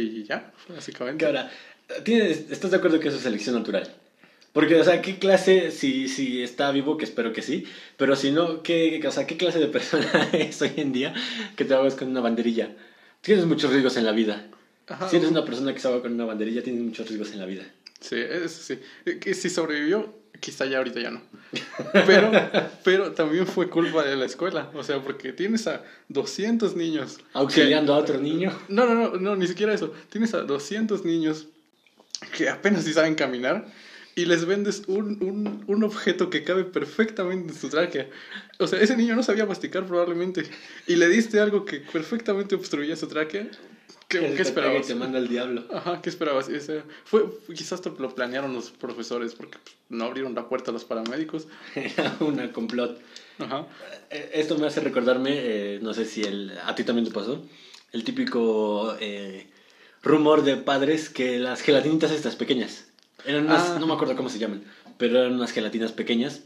y ya, básicamente. ahora, ¿tienes, ¿estás de acuerdo que eso es selección natural? Porque, o sea, ¿qué clase, si, si está vivo, que espero que sí, pero si no, ¿qué, o sea, ¿qué clase de persona es hoy en día que te hagas con una banderilla? Tienes muchos riesgos en la vida. si eres una persona que se haga con una banderilla, tienes muchos riesgos en la vida. Sí, eso sí. Que si sobrevivió, quizá ya ahorita ya no. Pero, pero también fue culpa de la escuela. O sea, porque tienes a 200 niños. Auxiliando a otro niño. No, no, no, no, ni siquiera eso. Tienes a 200 niños que apenas si saben caminar y les vendes un, un, un, objeto que cabe perfectamente en su tráquea. O sea, ese niño no sabía masticar probablemente y le diste algo que perfectamente obstruía su tráquea. ¿Qué, ¿qué esperabas? te manda el diablo. Ajá, ¿qué esperabas? Ese fue, quizás lo planearon los profesores porque pues, no abrieron la puerta a los paramédicos. Era una complot. Ajá. Eh, esto me hace recordarme, eh, no sé si el, a ti también te pasó, el típico eh, rumor de padres que las gelatinitas estas pequeñas eran unas, ah. no me acuerdo cómo se llaman, pero eran unas gelatinas pequeñas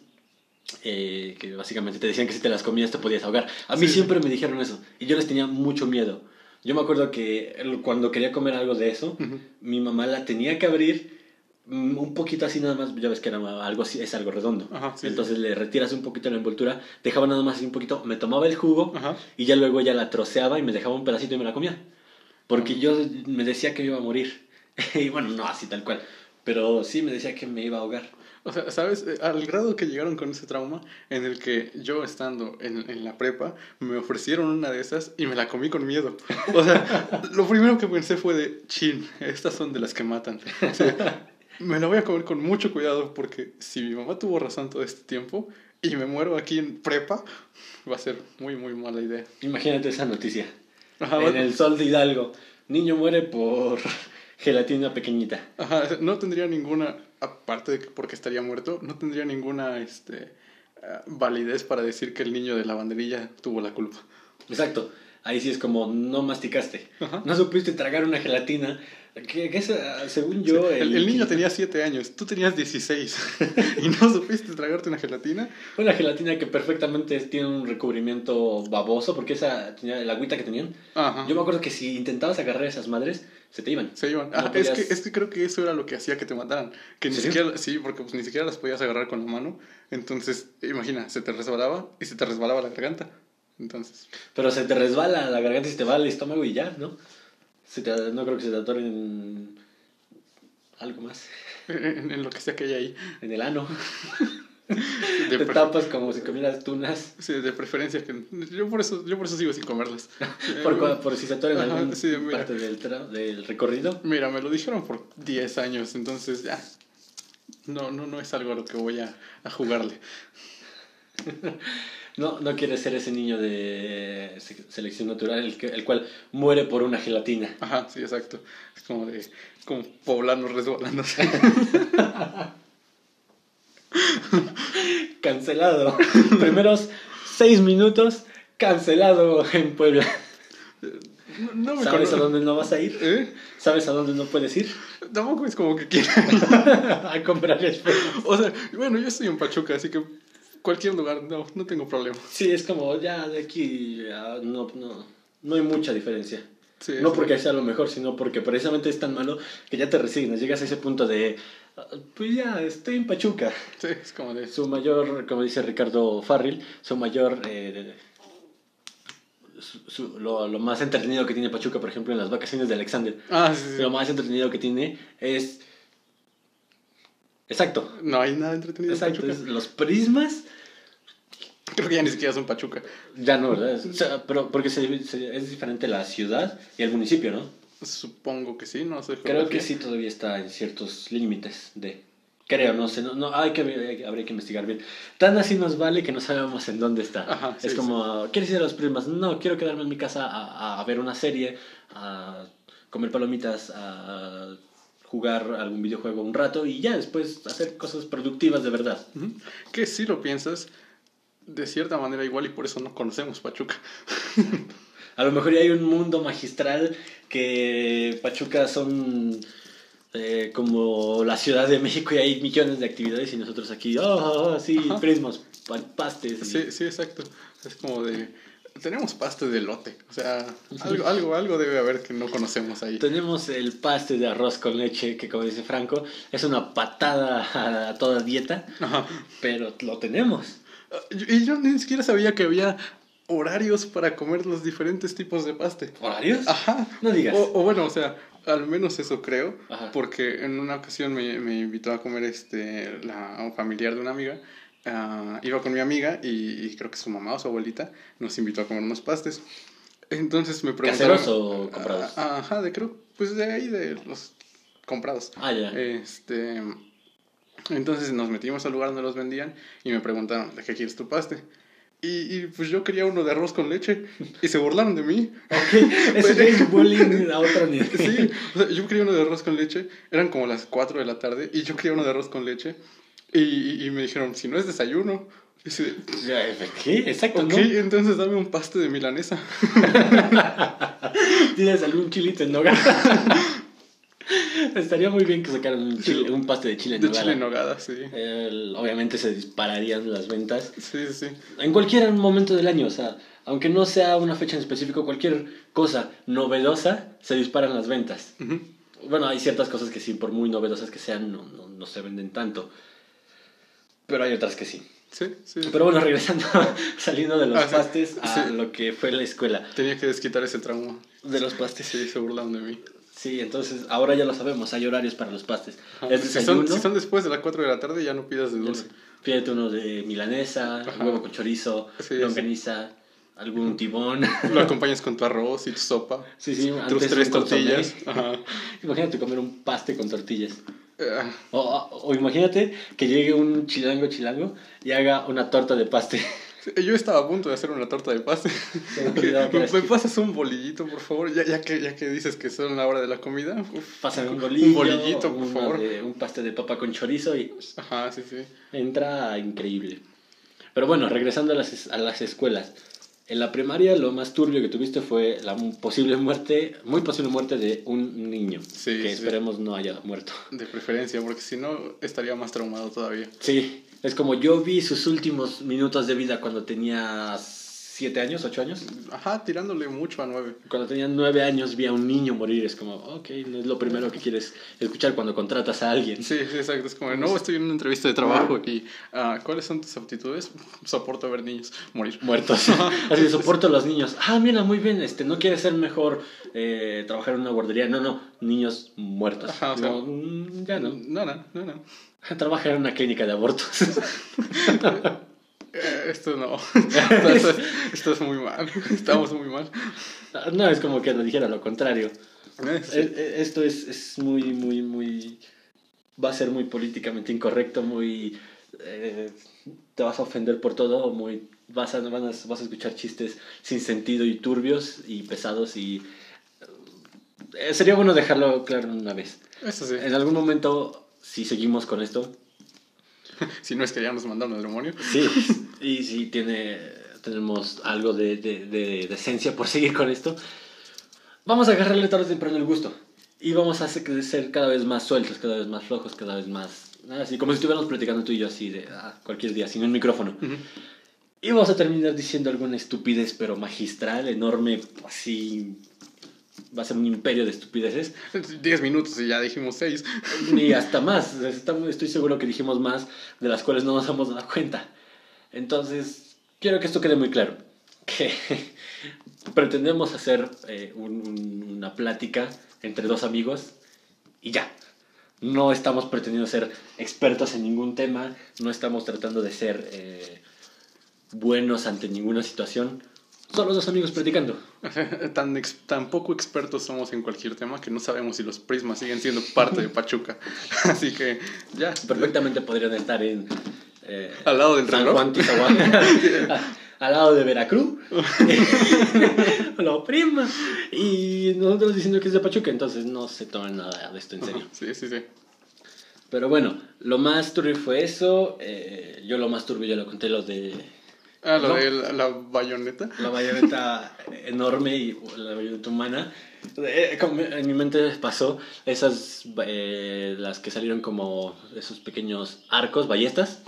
eh, que básicamente te decían que si te las comías te podías ahogar. A mí siempre me dijeron eso y yo les tenía mucho miedo. Yo me acuerdo que cuando quería comer algo de eso, mi mamá la tenía que abrir mm, un poquito así nada más, ya ves que era algo así, es algo redondo. Entonces le retiras un poquito la envoltura, dejaba nada más así un poquito, me tomaba el jugo y ya luego ya la troceaba y me dejaba un pedacito y me la comía. Porque yo me decía que iba a morir. y bueno, no así tal cual. Pero sí me decía que me iba a ahogar. O sea, ¿sabes? Eh, al grado que llegaron con ese trauma, en el que yo estando en, en, la prepa, me ofrecieron una de esas y me la comí con miedo. O sea, lo primero que pensé fue de, chin, estas son de las que matan. O sea, me la voy a comer con mucho cuidado porque si mi mamá tuvo razón todo este tiempo y me muero aquí en prepa, va a ser muy, muy mala idea. Imagínate esa noticia. en el sol de Hidalgo, niño muere por gelatina pequeñita. Ajá, no tendría ninguna, aparte de que porque estaría muerto, no tendría ninguna este, eh, validez para decir que el niño de la banderilla tuvo la culpa. Exacto. Ahí sí es como no masticaste. No supiste tragar una gelatina que, que según yo... el, niño tenía 7 años, tú tenías 16 y no supiste tragarte una gelatina. Una gelatina que perfectamente tiene un recubrimiento baboso, porque esa tenía la agüita que tenían. Yo me acuerdo que si intentabas agarrar esas madres, se te iban. Se iban. es, que, es que creo que eso era lo que hacía que te mataran. Que ni siquiera, sí, porque pues, ni siquiera las podías agarrar con la mano. Entonces, imagina, se te resbalaba y se te resbalaba la garganta. Entonces. Pero se te resbala la garganta y se te va al estómago y ya, ¿no? no creo que se te atoren en algo más. En, lo que sea que hay ahí. En el ano. te tapas como si comieras tunas. Sí, de preferencia. que Yo por eso, yo por eso sigo sin comerlas. por, por si se atoren en alguna parte del, del recorrido. Mira, me lo dijeron por 10 años, entonces ya. No, no, no es algo a lo que voy a, a jugarle. No, no quiere ser ese niño de selección natural, el, que, el cual muere por una gelatina. Ajá, sí, exacto. Es como de como poblano resbalándose. cancelado. Primeros seis minutos, cancelado en Puebla. No, ¿Sabes a dónde no vas a ir? ¿Eh? ¿Sabes a dónde no puedes ir? Tampoco es como que quiera a comprar el O sea, bueno, yo estoy en Pachuca, así que cualquier lugar, no, no tengo problema. Sí, es como ya de aquí no, no, no hay mucha diferencia. no porque sea lo mejor, sino porque precisamente es tan malo que ya te resignas, llegas a ese punto de, pues ya, estoy en Pachuca. Sí, es como de... Su mayor, como dice Ricardo Farril, su mayor... Eh, lo, lo, más entretenido que tiene Pachuca, por ejemplo, en las vacaciones de Alexander. Ah, sí, sí. Lo más entretenido que tiene es Exacto. No hay nada entretenido Exacto, los prismas. Creo que ya ni siquiera son Pachuca. Ya no, ¿verdad? pero porque es diferente la ciudad y el municipio, ¿no? Supongo que sí, no sé. Creo que sí todavía está en ciertos límites de... Creo, no sé, no, no hay que, habría que investigar bien. Tan así nos vale que no sabemos en dónde está. es como, ¿quieres ir a los prismas? No, quiero quedarme en mi casa a, a ver una serie, a comer palomitas, a jugar algún videojuego un rato y ya después hacer cosas productivas de verdad. Que si lo piensas, de cierta manera igual y por eso no conocemos Pachuca. A lo mejor ya hay un mundo magistral que Pachuca son eh, como la Ciudad de México y hay millones de actividades y nosotros aquí, oh, oh, oh sí, prismos, pastes. Sí, sí, exacto. Es como de tenemos paste de lote. O sea, algo, algo, algo debe haber que no conocemos ahí. Tenemos el paste de arroz con leche, que como dice Franco, es una patada a toda dieta, pero lo tenemos. Y yo ni siquiera sabía que había horarios para comer los diferentes tipos de paste. ¿Horarios? Ajá. No digas. O, bueno, o sea, al menos eso creo, porque en una ocasión me, me, invitó a comer este, la, un familiar de una amiga. Uh, iba con mi amiga y, creo que su mamá o su abuelita nos invitó a comer unos pastes. Entonces me preguntaron... ¿Caseros o comprados? Uh, ajá, de creo, pues de ahí, de los comprados. Ah, ya. Este... Entonces nos metimos al lugar donde los vendían y me preguntaron, ¿de qué quieres tu paste? Y, y, pues yo quería uno de arroz con leche y se burlaron de mí. Ok, eso es bullying a otro nivel. Sí, o sea, yo quería uno de arroz con leche, eran como las 4 de la tarde y yo quería uno de arroz con leche y, y me dijeron, si no es desayuno. Y ¿Qué? Exacto, Ok, entonces dame un paste de milanesa. ¿Tienes algún chilito en nogada? Estaría muy bien que sacaran un, chile, un paste de chile en de chile en nogada, sí. obviamente se dispararían las ventas. Sí, sí. En cualquier momento del año, o sea, aunque no sea una fecha en específico, cualquier cosa novedosa, se disparan las ventas. Bueno, hay ciertas cosas que sí, por muy novedosas que sean, no, no, no se venden tanto. Pero hay otras que sí. Sí, sí. Pero bueno, regresando, saliendo de los ah, pastes a lo que fue la escuela. Tenía que desquitar ese trauma. De los pastes. Sí, se burlaron de mí. Sí, entonces ahora ya lo sabemos, hay horarios para los pastes. si, son, si, son, después de las 4 de la tarde, ya no pidas de dulce. Pídete uno de milanesa, huevo con chorizo, longaniza, algún tibón. Lo acompañas con tu arroz y tu sopa. Sí, sí, tus tres tortillas. Imagínate comer un paste con tortillas. Ah. O, imagínate que llegue un chilango chilango y haga una torta de paste. Yo estaba a punto de hacer una torta de paste. ¿Me pasas un bolillito, por favor? Ya, ya, que, ya que dices que son la hora de la comida. Pásame un bolillo. Un bolillito, por favor. un paste de papa con chorizo y... Ajá, sí, sí. Entra increíble. Pero bueno, regresando a las, a las escuelas. En la primaria lo más turbio que tuviste fue la posible muerte, muy posible muerte de un niño. Sí, que esperemos no haya muerto. De preferencia, porque si no estaría más traumado todavía. Sí, es como yo vi sus últimos minutos de vida cuando tenía siete años, ocho años. Ajá, tirándole mucho a nueve. Cuando tenía nueve años vi a un niño morir. Es como, ok, no es lo primero que quieres escuchar cuando contratas a alguien. Sí, sí, exacto. Es como, no, estoy en una entrevista de trabajo y uh, ¿cuáles son tus aptitudes? Soporto ver niños morir. Muertos. Así, soporto a los niños. Ah, mira, muy bien, este, no quieres ser mejor eh, trabajar en una guardería. No, no, niños muertos. Ajá, o sea, mm, ya no. No, no, no, no. Trabajar en una clínica de abortos. Eh, esto no. Esto, es muy mal. Estamos muy mal. No, es como que nos dijera lo contrario. Eh, eh, esto es, es, muy, muy, muy. Va a ser muy políticamente incorrecto, muy. te vas a ofender por todo, muy. Vas a, vas, vas a escuchar chistes sin sentido y turbios y pesados y. sería bueno dejarlo claro una vez. Eso sí. En algún momento, si seguimos con esto, si no es que ya nos mandaron el demonio. Sí, y si tiene, tenemos algo de, de, de, decencia por seguir con esto, vamos a agarrarle tarde o temprano el gusto. Y vamos a ser cada vez más sueltos, cada vez más flojos, cada vez más... Así como si estuviéramos platicando tú y yo así de ah, cualquier día, sin un micrófono. Y vamos a terminar diciendo alguna estupidez, pero magistral, enorme, así va a ser un imperio de estupideces. Diez minutos y ya dijimos seis. Ni hasta más. Estoy seguro que dijimos más de las cuales no nos hemos dado cuenta. Entonces, quiero que esto quede muy claro. Que pretendemos hacer eh, una plática entre dos amigos y ya. No estamos pretendiendo ser expertos en ningún tema, no estamos tratando de ser eh, buenos ante ninguna situación Solo dos amigos platicando. tan, tan poco expertos somos en cualquier tema que no sabemos si los prismas siguen siendo parte de Pachuca. Así que ya. Perfectamente podrían estar en. Eh, al lado del San Juan al lado de Veracruz. lo prima. Y nosotros diciendo que es de Pachuca, entonces no se tomen nada de esto en serio. Sí, sí, sí. Pero bueno, lo más turbio fue eso. Eh, yo lo más turbio ya lo conté, lo de Ah, lo de la, bayoneta. La bayoneta enorme y la bayoneta humana. Eh, en mi mente pasó esas, eh, las que salieron como esos pequeños arcos, ballestas,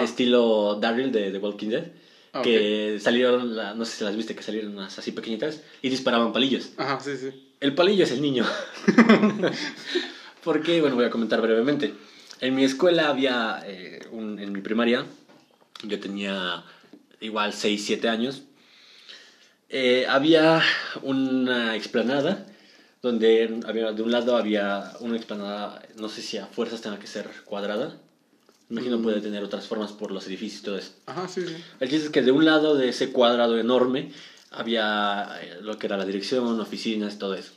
estilo Daryl de The Walking Dead. Ah, que salieron, no sé si las viste, que salieron unas así pequeñitas y disparaban palillos. Ajá, sí, sí. El palillo es el niño. Porque, bueno, voy a comentar brevemente. En mi escuela había, eh, un, en mi primaria, yo tenía igual 6, 7 años, eh, había una explanada donde había, de un lado había una explanada, no sé si a fuerzas tenga que ser cuadrada, Imagino mm. puede tener otras formas por los edificios y todo eso. Ajá, sí, sí. El chiste es que de un lado de ese cuadrado enorme había eh, lo que era la dirección, oficinas, todo eso.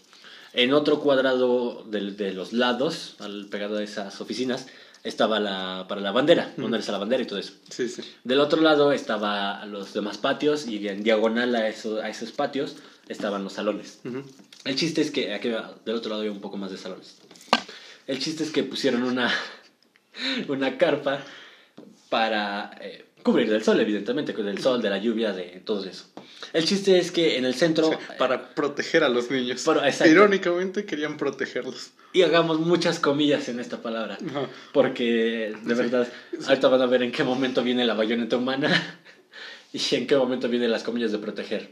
En otro cuadrado de, de los lados, al pegado a esas oficinas, estaba la, para la bandera, ponerse a la bandera y todo eso. Sí, sí. Del otro lado estaba los demás patios y en diagonal a, eso, a esos patios estaban los salones. El chiste es que aquí del otro lado había un poco más de salones. El chiste es que pusieron una, una carpa para eh, cubrir del sol, evidentemente, del sol, de la lluvia, de todo eso. El chiste es que en el centro... para proteger a los niños. Irónicamente querían protegerlos. Y hagamos muchas comillas en esta palabra. Porque, de verdad, ahorita van a ver en qué momento viene la bayoneta humana y en qué momento vienen las comillas de proteger.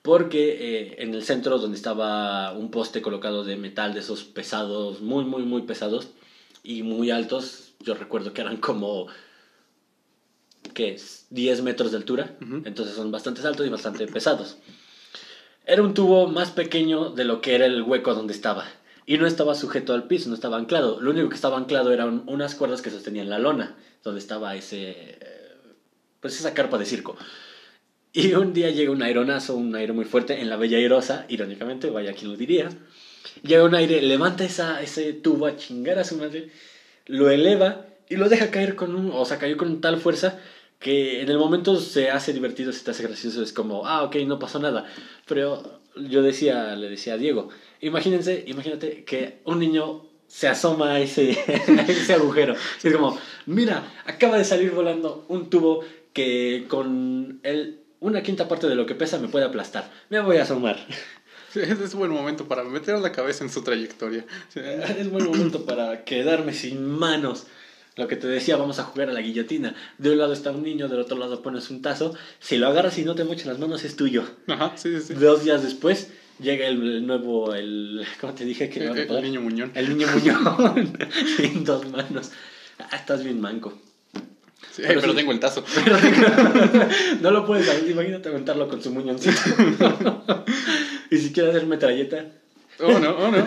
Porque eh, en el centro, donde estaba un poste colocado de metal, de esos pesados, muy, muy, muy pesados, y muy altos. Yo recuerdo que eran como, ¿qué es? 10 metros de altura. Entonces son bastante altos y bastante pesados. Era un tubo más pequeño de lo que era el hueco donde estaba. Y no estaba sujeto al piso, no estaba anclado. Lo único que estaba anclado eran unas cuerdas que sostenían la lona, donde estaba ese, pues esa carpa de circo. Y un día llega un aeronazo, un aire muy fuerte en la Bella Airosa, irónicamente, vaya quien lo diría. Llega un aire, levanta esa, ese tubo a chingar a su madre, lo eleva y lo deja caer con un, o sea, cayó con tal fuerza que en el momento se hace divertido, se te hace gracioso, es como, ah, ok, no pasó nada. Pero yo decía, le decía a Diego, imagínense, imagínate que un niño se asoma a ese, ese agujero. es como, mira, acaba de salir volando un tubo que con el, una quinta parte de lo que pesa me puede aplastar. Me voy a asomar. es buen momento para meter la cabeza en su trayectoria. Es buen momento para quedarme sin manos. Lo que te decía, vamos a jugar a la guillotina. De un lado está un niño, del otro lado pones un tazo. Si lo agarras y no te mochan las manos, es tuyo. Ajá, sí, sí. Dos días después llega el, nuevo, el, ¿cómo te dije que el, el niño muñón. El niño muñón. en dos manos. Ah, estás bien manco. Sí, pero, tengo el tazo. no lo puedes imagínate aventarlo con su muñoncito. y si quieres hacer metralleta. Oh, no, oh, no.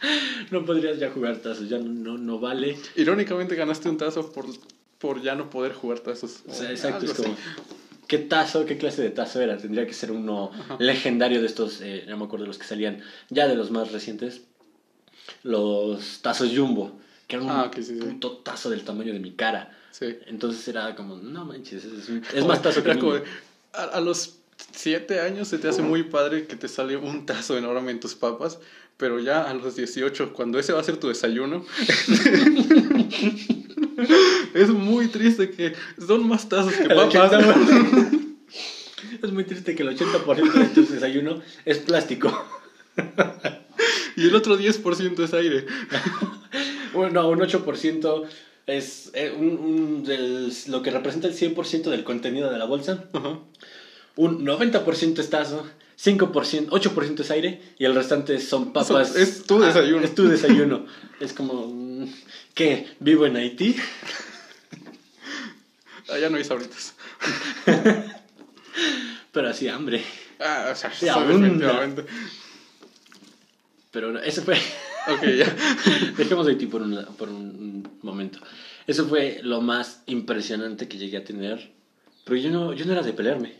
no podrías ya jugar tazos, ya no, no, vale. Irónicamente ganaste un tazo por, por ya no poder jugar tazos. O sea, exacto, es como... ¿Qué tazo, qué clase de tazo era? Tendría que ser uno legendario de estos, eh, no me acuerdo de los que salían, ya de los más recientes. Los tazos Jumbo que era un ah, puto tazo del tamaño de mi cara. Sí. Entonces era como, no manches, es, más tazo que como, a, a, los siete años se te hace muy padre que te sale un tazo enorme en tus papas, pero ya a los 18, cuando ese va a ser tu desayuno, es muy triste que son más tazos que papas. es muy triste que el 80% de tu desayuno es plástico. y el otro 10% es aire. Bueno, un 8% es eh, un, del, lo que representa el 100% del contenido de la bolsa. Un 90% es tazo, 5%, 8% es aire y el restante son papas. es tu desayuno. es tu desayuno. es como, mm, ¿qué? ¿Vivo en Haití? Allá no hay sabritas. Pero así hambre. Ah, o sea, sí, definitivamente. Pero ese fue... Ok, ya. Dejemos de ti por un, por un momento. Eso fue lo más impresionante que llegué a tener. Pero yo no, yo no era de pelearme.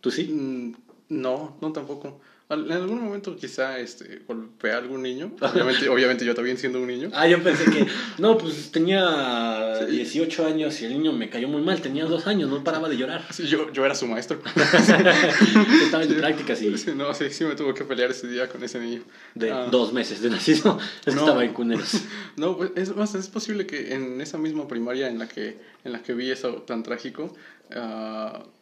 ¿Tú sí? Mm, no, no tampoco. En algún momento quizá este, golpeé a algún niño. Obviamente, obviamente yo también siendo un niño. Ah, yo pensé que... No, pues tenía 18 años y el niño me cayó muy mal. Tenía dos años, no paraba de llorar. Sí, yo, yo era su maestro. Estaba en prácticas y... Sí, no, sí, sí me tuvo que pelear ese día con ese niño. De ah. dos meses de nacido. Es no, estaba en cuneros. No, pues es más, es posible que en esa misma primaria en la que, en la que vi eso tan trágico... Uh,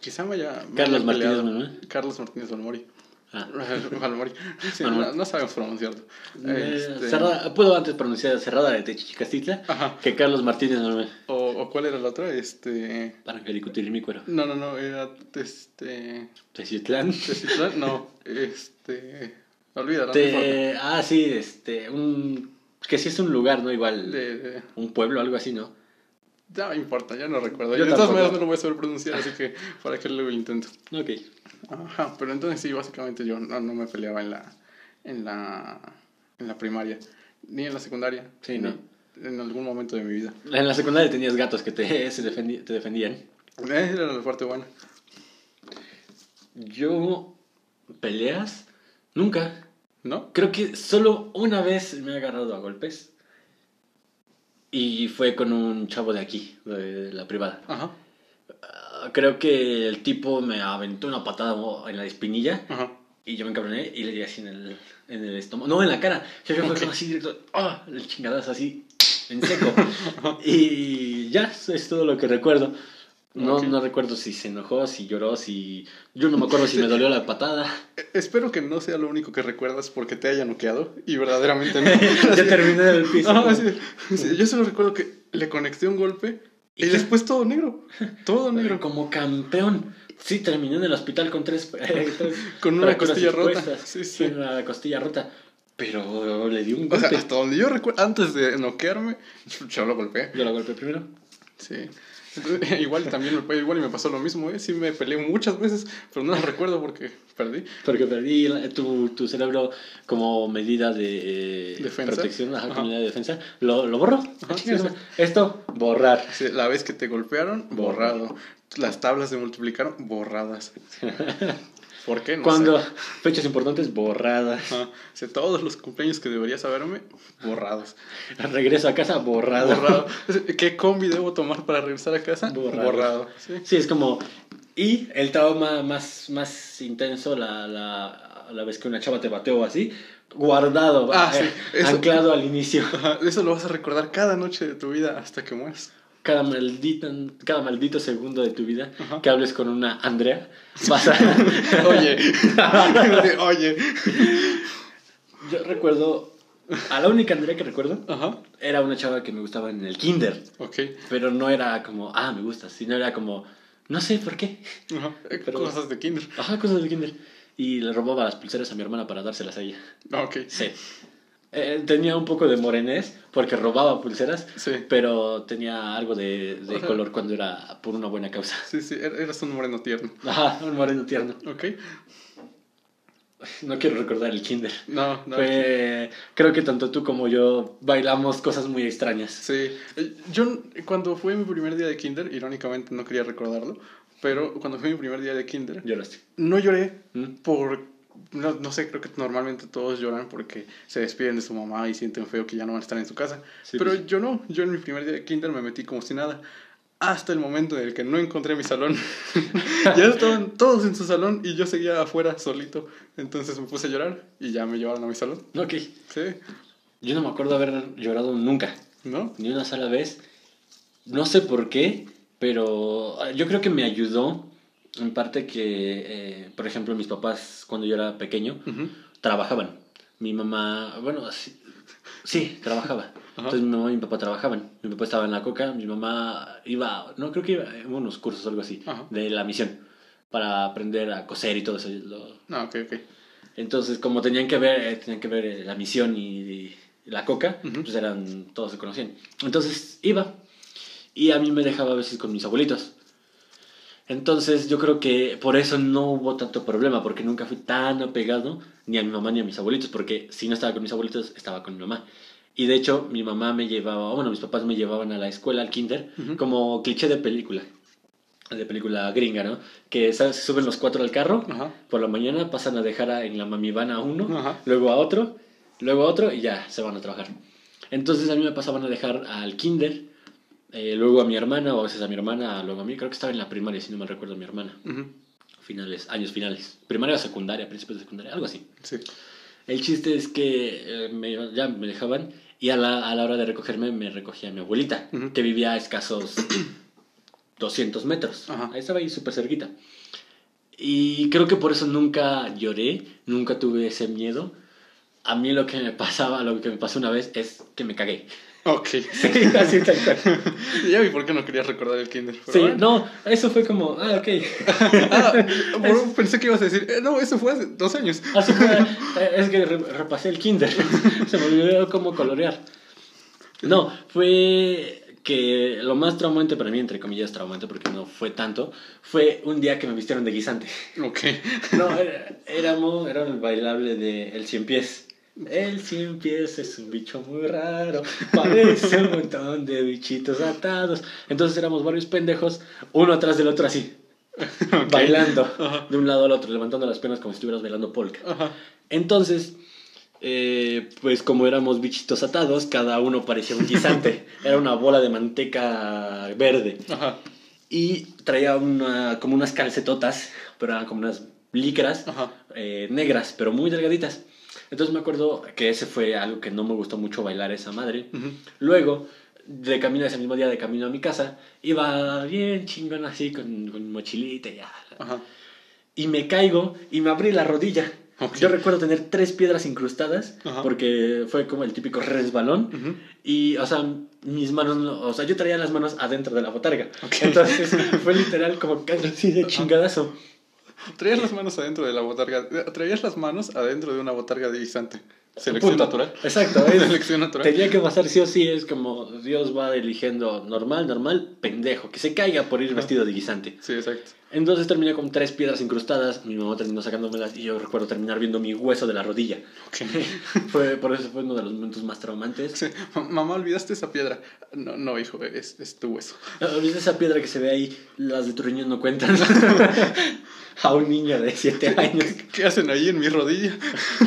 quizá me haya... Carlos Martínez Carlos Martínez Olmori. Ah. Sí, no, no, sabemos pronunciarlo. Eh, este... cerrada, puedo antes pronunciar Cerrada de Techicastitla que Carlos Martínez O, o cuál era la otra? Este... Para mi cuero. No, no, no, era este... Tecitlán. Tecitlán, no, este... Olvídalo. Te... Ah, sí, este... Un... Que sí es un lugar, ¿no? Igual... De, Un pueblo, algo así, ¿no? No importa, ya no recuerdo. Yo de todas maneras no lo voy a saber pronunciar, así que para que luego lo intento. Ok. Ajá, pero entonces sí, básicamente yo no, no, me peleaba en la, en la, en la primaria, ni en la secundaria. Sí, ¿no? En algún momento de mi vida. En la secundaria tenías gatos que te, se te defendían. Eh, era la parte buena. Yo, peleas, nunca. ¿No? Creo que solo una vez me he agarrado a golpes. Y fue con un chavo de aquí, de la privada. Ajá. Ah, creo que el tipo me aventó una patada en la espinilla. Ajá. Y yo me encabroné y le di así en el, en el estómago. No, en la cara. Yo okay. fue así directo. ¡Ah! El chingadazo así en seco. y ya, es todo lo que recuerdo. No, no recuerdo si se enojó, si lloró, si... Yo no me acuerdo si me dolió la patada. E, espero que no sea lo único que recuerdas porque te haya noqueado y verdaderamente no. ya terminé el piso. yo solo recuerdo que le conecté un golpe y, después todo negro. Todo negro. Como campeón. Sí, terminé en el hospital con tres... Eh, con una costilla rota. Sí, sí. Una costilla rota. Pero le di un golpe. O sea, hasta donde yo recuerdo, antes de noquearme, yo lo golpeé. Yo lo golpeé primero. Sí. igual también me, igual y me pasó lo mismo, ¿eh? Sí me peleé muchas veces, pero no lo recuerdo porque perdí. Porque perdí tu, tu cerebro como medida de protección, ajá, medida de defensa, lo, lo borró. Esto, borrar. la vez que te golpearon, borrado. Las tablas se multiplicaron, borradas. ¿Por qué? No Cuando fechas importantes, borradas. todos los cumpleaños que deberías saberme, borrados. Regreso a casa, borrado. borrado. ¿Qué combi debo tomar para regresar a casa? Borrado. ¿Sí? es como... Y el trauma más, más intenso, la, la, la vez que una chava te bateó así, guardado, ah, eh, anclado al inicio. eso lo vas a recordar cada noche de tu vida hasta que mueras cada maldito, cada maldito segundo de tu vida que hables con una Andrea, vas a... oye, oye. Yo recuerdo, a la única Andrea que recuerdo, era una chava que me gustaba en el kinder. Ok. Pero no era como, ah, me gusta, sino era como, no sé por qué. cosas de kinder. Ajá, cosas de kinder. Y le robaba las pulseras a mi hermana para dárselas a ella. Ok. Sí. Eh, tenía un poco de morenés porque robaba pulseras, pero tenía algo de, de color cuando era por una buena causa. Sí, sí, er-, eras un moreno tierno. Ajá, un moreno tierno. Ok. No quiero recordar el kinder. No, no. creo que tanto tú como yo bailamos cosas muy extrañas. Sí. Eh, yo cuando fue mi primer día de kinder, irónicamente no quería recordarlo, pero cuando fue mi primer día de kinder... Lloraste. No lloré ¿Mm? por no, no, sé, creo que normalmente todos lloran porque se despiden de su mamá y sienten feo que ya no van a estar en su casa. Pero pues. yo no, yo en mi primer día de kinder me metí como si nada. Hasta el momento en el que no encontré mi salón. ya estaban todos en su salón y yo seguía afuera solito. Entonces me puse a llorar y ya me llevaron a mi salón. Ok. Sí. Yo no me acuerdo haber llorado nunca. ¿No? Ni una sola vez. No sé por qué, pero yo creo que me ayudó en parte que, eh, por ejemplo, mis papás cuando yo era pequeño trabajaban. Mi mamá, bueno, sí, sí trabajaba. Entonces mi mamá y mi papá trabajaban. Mi papá estaba en la coca, mi mamá iba, no creo que iba en unos cursos o algo así, de la misión, para aprender a coser y todo eso. Ah, ok, ok. Entonces, como tenían que ver, eh, tenían que ver eh, la misión y, la coca, pues eran, todos se conocían. Entonces iba y a mí me dejaba a veces con mis abuelitos. Entonces yo creo que por eso no hubo tanto problema, porque nunca fui tan apegado ni a mi mamá ni a mis abuelitos, porque si no estaba con mis abuelitos, estaba con mi mamá. Y de hecho mi mamá me llevaba, bueno, mis papás me llevaban a la escuela, al kinder, como cliché de película, de película gringa, ¿no? Que se suben los cuatro al carro, por la mañana pasan a dejar en la mamivana a uno, luego a otro, luego a otro y ya se van a trabajar. Entonces a mí me pasaban a dejar al kinder eh, luego a mi hermana, o a veces a mi hermana, luego a mí, creo que estaba en la primaria, si no me recuerdo, mi hermana. Finales, años finales. Primaria o secundaria, principios de secundaria, algo así. Sí. El chiste es que eh, me, ya me dejaban y a la, a la, hora de recogerme me recogía mi abuelita, que vivía a escasos 200 metros. Ahí estaba ahí súper cerquita. Y creo que por eso nunca lloré, nunca tuve ese miedo. A mí lo que me pasaba, lo que me pasó una vez es que me cagué. Ok. Sí, así tal cual. ya vi por qué no querías recordar el kinder. Sí, no, eso fue como, ah, ok. ah, pensé que ibas a decir, eh, no, eso fue hace dos años. Así fue, eh, es que re- repasé el kinder. Se me olvidó cómo colorear. No, fue que lo más traumante para mí, entre comillas traumante porque no fue tanto, fue un día que me vistieron de guisante. Ok. No, era, éramos, era el bailable de El Cien Pies. El Cien Pies es un bicho muy raro, parece un montón de bichitos atados. Entonces éramos varios pendejos, uno atrás del otro así, bailando Ajá. de un lado al otro, levantando las piernas como si estuvieras bailando polka. Ajá. Entonces, eh, pues como éramos bichitos atados, cada uno parecía un guisante. Era una bola de manteca verde. Ajá. Y traía una, como unas calcetotas, pero eran como unas licras eh, negras, pero muy delgaditas. Entonces me acuerdo que ese fue algo que no me gustó mucho bailar esa madre. Ujú. Luego, de camino ese mismo día, de camino a mi casa, iba bien chingón así, con, con mochilita y ya. Ajá. Y me caigo y me abrí la rodilla. Ok. Yo recuerdo tener tres piedras incrustadas, Ajá. porque fue como el típico resbalón. Ujú. Y, o sea, mis manos, no- o sea, yo traía las manos adentro de la botarga. Ok. Entonces, fue literal como casi de chingadazo. Traías las manos adentro de la botarga. Traías las manos adentro de una botarga de guisante. Selección Punto. natural. Exacto. es- Selección natural. tenía que pasar sí o sí, es como Dios va eligiendo normal, normal, pendejo, que se caiga por ir vestido de guisante. Sí, exacto. Entonces terminé con tres piedras incrustadas, mi mamá terminó sacándomelas y yo recuerdo terminar viendo mi hueso de la rodilla. Ok. Fue, por eso fue uno de los momentos más traumantes. Sí. Mamá, olvidaste esa piedra. No, no hijo, es, es tu hueso. ¿Viste esa piedra que se ve ahí? Las de tu riñón no cuentan. A un niño de 7 años. ¿Qué hacen ahí en mi rodilla?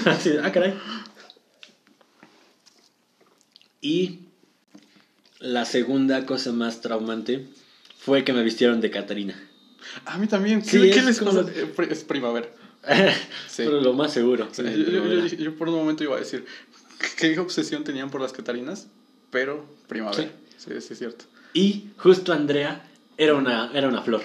Así, ah, caray. Y la segunda cosa más traumante fue que me vistieron de Catarina. A mí también. ¿Qué, Sí, qué es les como-? Eh, Es primavera. Sí. Pero lo más seguro. Sí, yo, yo- yo- yo por un momento iba a decir qué obsesión tenían por las Catarinas, pero primavera. Sí, sí, es cierto. Y justo Andrea era una, era una flor.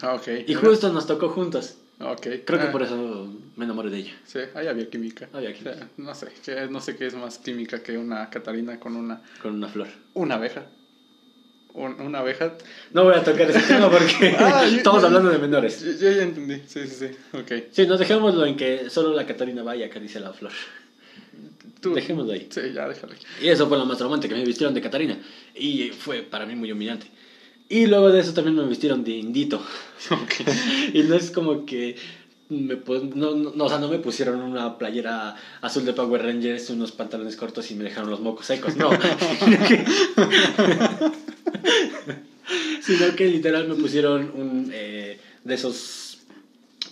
Ah, ok. Y justo nos tocó juntos. Ok. Creo que Ah, por eso me enamoré de ella. Sí, ahí había química. Había O química. sea, no sé, que- no sé qué es más química que una Catarina con una, Con una flor. una abeja. Un- una abeja. No voy a tocar ese tema porque Ah, estamos yo- hablando de menores. Yo, yo ya entendí. Sí, sí, sí. Ok. Sí, nos dejémoslo en que solo la Catarina va y acaricia la flor. Tú- Dejémoslo ahí. Sí, ya déjalo. Y eso fue lo más traumante, que me vistieron de Catarina. Y fue para mí muy humillante. Y luego de eso también me vistieron de indito. Y no es como que... Me, pon- no, o sea, no me pusieron una playera azul de Power Rangers, unos pantalones cortos y me dejaron los mocos secos. No. Sino que- Sino que literal me pusieron un eh, de esos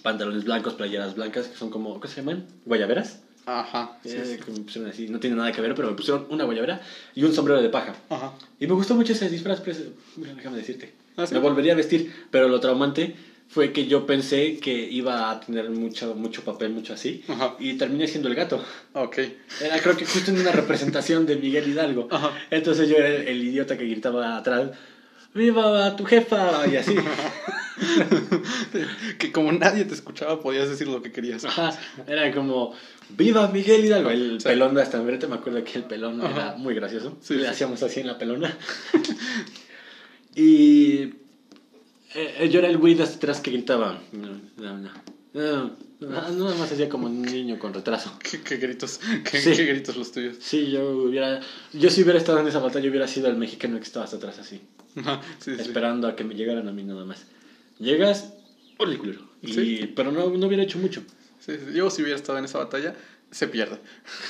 pantalones blancos, playeras blancas, que son como, ¿qué se llaman? ¿Guayaberas? Ajá. Sí, sí. que me pusieron así, no tiene nada que ver, pero me pusieron una guayabera y un sombrero de paja. Ajá. Y me gustó mucho ese disfraz, pero mira, déjame decirte. ¿Ah? Me volvería a vestir, pero lo traumante fue que yo pensé que iba a tener mucho, mucho papel, mucho así, Ajá. y terminé siendo el gato. Ok. Era creo que justo en una representación de Miguel Hidalgo. Ajá. Entonces yo era el, el idiota que gritaba atrás, ¡Viva tu jefa! Y así. que como nadie te escuchaba, podías decir lo que querías. Ajá, era como, ¡Viva Miguel Hidalgo! El Sí. pelón de hasta enfrente, me acuerdo que el pelón Ajá. era muy gracioso. Sí, Le sí. hacíamos así en la pelona. y eh, yo era el güey de atrás que gritaba. No, no, no. No, no, nada más hacía como un niño con retraso. ¿Qué, qué gritos? ¿Qué, Sí. qué gritos los tuyos? Sí, yo hubiera. Yo si hubiera estado en esa batalla, hubiera sido el mexicano que estaba hasta atrás así, sí. esperando a que me llegaran a mí nada más. Llegas, culero. Y. Pero no, no hubiera hecho mucho. Yo si hubiera estado en esa batalla, se pierde.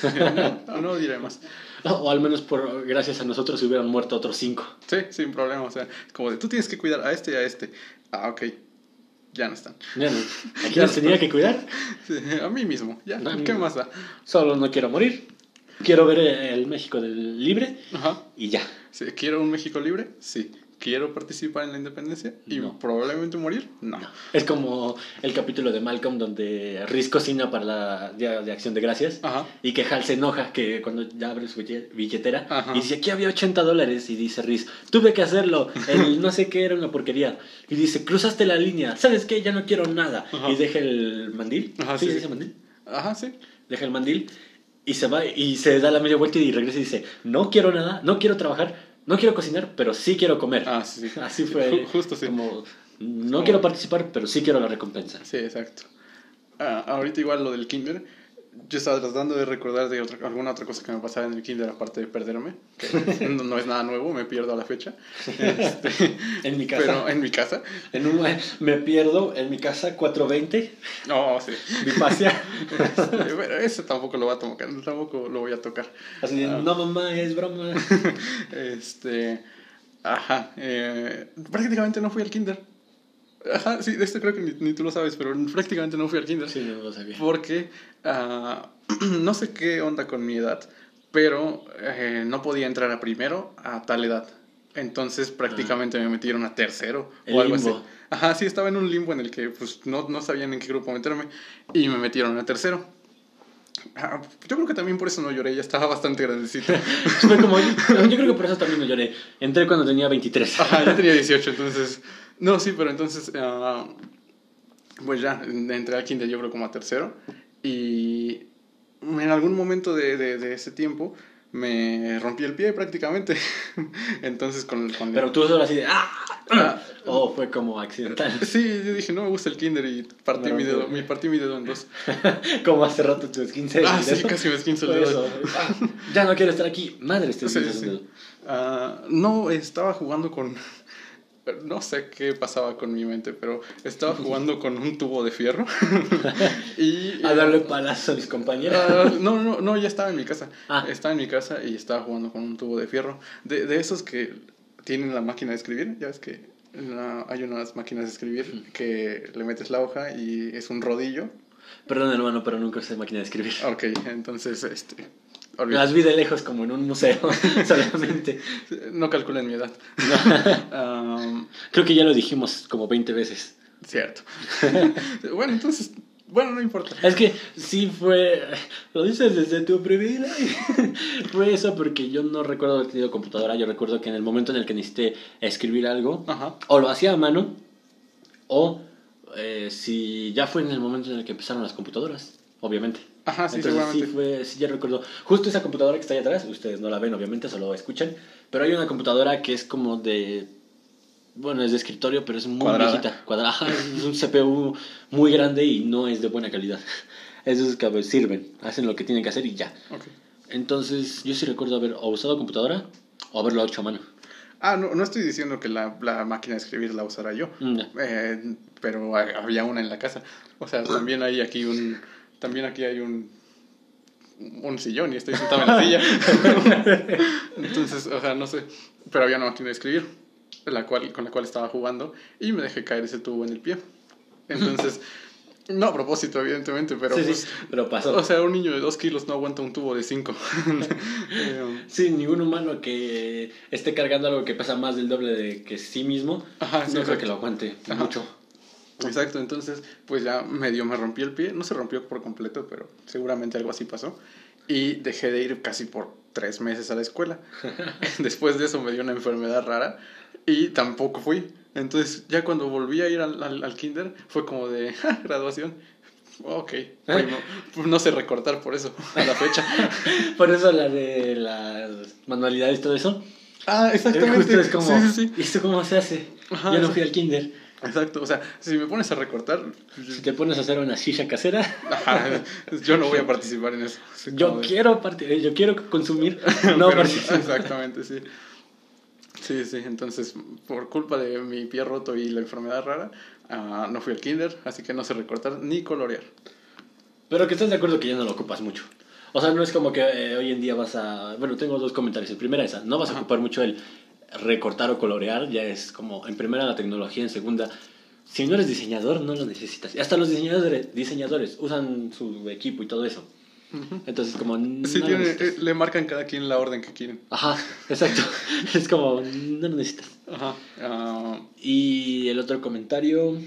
no, no diré más. O al menos por gracias a nosotros se hubieran muerto otros cinco. Sí, sin problema. O sea, como de tú tienes que cuidar a este y a este. Ah, ok. Ya no están. Ya no. ¿A quién los tenía que cuidar? Sí, a mí mismo. Ya. Mí ¿Qué más da? Solo no quiero morir. Quiero ver el México del libre Ajá. y ya. Sí, ¿Quiero un México libre? Sí. Quiero participar en la independencia y probablemente morir. No. Es como el capítulo de Malcolm donde Riz cocina para la Día de Acción de Gracias y que Hal se enoja que cuando ya abre su billetera y dice aquí había 80 dólares y dice Riz, tuve que hacerlo, el no sé qué era una porquería. Y dice, cruzaste la línea, ¿sabes qué? Ya no quiero nada. Y deja el mandil. ¿Sí, sí. mandil? Ajá, sí. Deja el mandil y se va y se da la media vuelta y regresa y dice, no quiero nada, no quiero trabajar, no quiero cocinar, pero sí quiero comer. Ah, sí. Así fue. Justo sí. Como, no quiero participar, pero sí quiero la recompensa. Sí, exacto. Ah, ahorita igual lo del kinder yo estaba tratando de recordar de otra, alguna otra cosa que me pasaba en el kinder aparte de perderme, que no, es nada nuevo, me pierdo a la fecha. Este, en mi casa. Pero en mi casa. En un, me pierdo en mi casa 420. No, sí. Mi pasia. pero ese tampoco lo voy a tocar, tampoco lo voy a tocar. Así, ah. no mamá, es broma. este, ajá, eh, prácticamente no fui al kinder. Ajá, sí, de esto creo que ni, tú lo sabes, pero prácticamente no fui al kinder. Sí, no lo sabía. Porque uh, no sé qué onda con mi edad, pero eh, no podía entrar a primero a tal edad. Entonces prácticamente me metieron a tercero o algo así. Ajá, sí, estaba en un limbo en el que pues no, no sabían en qué grupo meterme y me metieron a tercero. Ah, yo creo que también por eso no lloré, ya estaba bastante grandecito. como, yo, yo, creo que por eso también no lloré. Entré cuando tenía 23. Ajá, ya tenía 18, entonces no, sí, pero entonces, uh, pues ya, entré al kinder yo creo como a tercero y en algún momento de, de, de ese tiempo me rompí el pie prácticamente. Entonces con, con Pero tú solo así de ¡ah! ah o fue como accidental. Sí, yo dije, no me gusta el kinder y partí, mi, dedo, partí mi dedo en dos. como hace rato tu esquince Ah, sí, casi me esquince el dedo. Ah, ya no quiero estar aquí. Madre, estoy sí, sí. Uh, no, estaba jugando con no sé qué pasaba con mi mente, pero estaba jugando con un tubo de fierro. y, a darle palazo a mis compañeros. Ah, no, no, no, ya estaba en mi casa. Ah. Estaba en mi casa y estaba jugando con un tubo de fierro. De, de esos que tienen la máquina de escribir, ya ves que hay unas máquinas de escribir que le metes la hoja y es un rodillo. Perdón, hermano, pero nunca usé máquina de escribir. Ok, entonces, este las vi de lejos como en un museo, solamente. No calculen mi edad. Creo que ya lo dijimos como 20 veces. Cierto. bueno, entonces, bueno, no importa. Es que sí fue, lo dices desde tu privilegio. fue eso porque yo no recuerdo haber tenido computadora, yo recuerdo que en el momento en el que necesité escribir algo, o lo hacía a mano, o eh, si ya fue en el momento en el que empezaron las computadoras, obviamente. Ajá, sí, Entonces, Sí, fue, sí, ya recuerdo. Justo esa computadora que está ahí atrás, ustedes no la ven, obviamente, solo escuchan. Pero hay una computadora que es como de. Bueno, es de escritorio, pero es muy viejita. Cuadrada. es un CPU muy grande y no es de buena calidad. Esos que sirven, hacen lo que tienen que hacer y ya. Okay. Entonces, yo sí recuerdo haber o usado computadora o haberlo hecho a mano. Ah, no, no estoy diciendo que la, la máquina de escribir la usara yo, mm, eh, pero había una en la casa. O sea, también hay aquí un, también aquí hay un, un sillón y estoy sentado en la silla. Entonces, o sea, no sé. Pero había una máquina de escribir la cual, con la cual estaba jugando y me dejé caer ese tubo en el pie. Entonces, no a propósito, evidentemente, pero, sí, sí, pues, pero pasó. O sea, un niño de dos kilos no aguanta un tubo de cinco. sí, ningún humano que esté cargando algo que pesa más del doble de que sí mismo, no creo que lo aguante mucho. Exacto, entonces pues ya medio me rompí el pie, no se rompió por completo, pero seguramente algo así pasó. Y dejé de ir casi por tres meses a la escuela. Después de eso me dio una enfermedad rara y tampoco fui. Entonces ya cuando volví a ir al, al, kinder fue como de graduación. Ok, pues no, sé recortar por eso, a la fecha. por eso la de las manualidades y todo eso. Ah, exactamente. Es como, sí, sí, ¿y esto cómo se hace? Yo no fui al kinder. Exacto, o sea, si me pones a recortar... Si te pones a hacer una silla casera... yo no voy a participar en eso. Yo quiero, eh, yo quiero consumir, no participar. Exactamente, sí. Sí, sí, entonces por culpa de mi pie roto y la enfermedad rara, uh, no fui al kinder, así que no sé recortar ni colorear. Pero que estás de acuerdo que ya no lo ocupas mucho. O sea, no es como que eh, hoy en día vas a... Bueno, tengo dos comentarios. El primero es, no vas a ocupar mucho el recortar o colorear ya es como en primera la tecnología, en segunda, si no eres diseñador no lo necesitas. Hasta los diseñadores, diseñadores usan su equipo y todo eso. Entonces, como. Sí, eh, le marcan cada quien la orden que quieren. Ajá, exacto. es como, no lo necesitas. Ajá. Ah, y el otro comentario.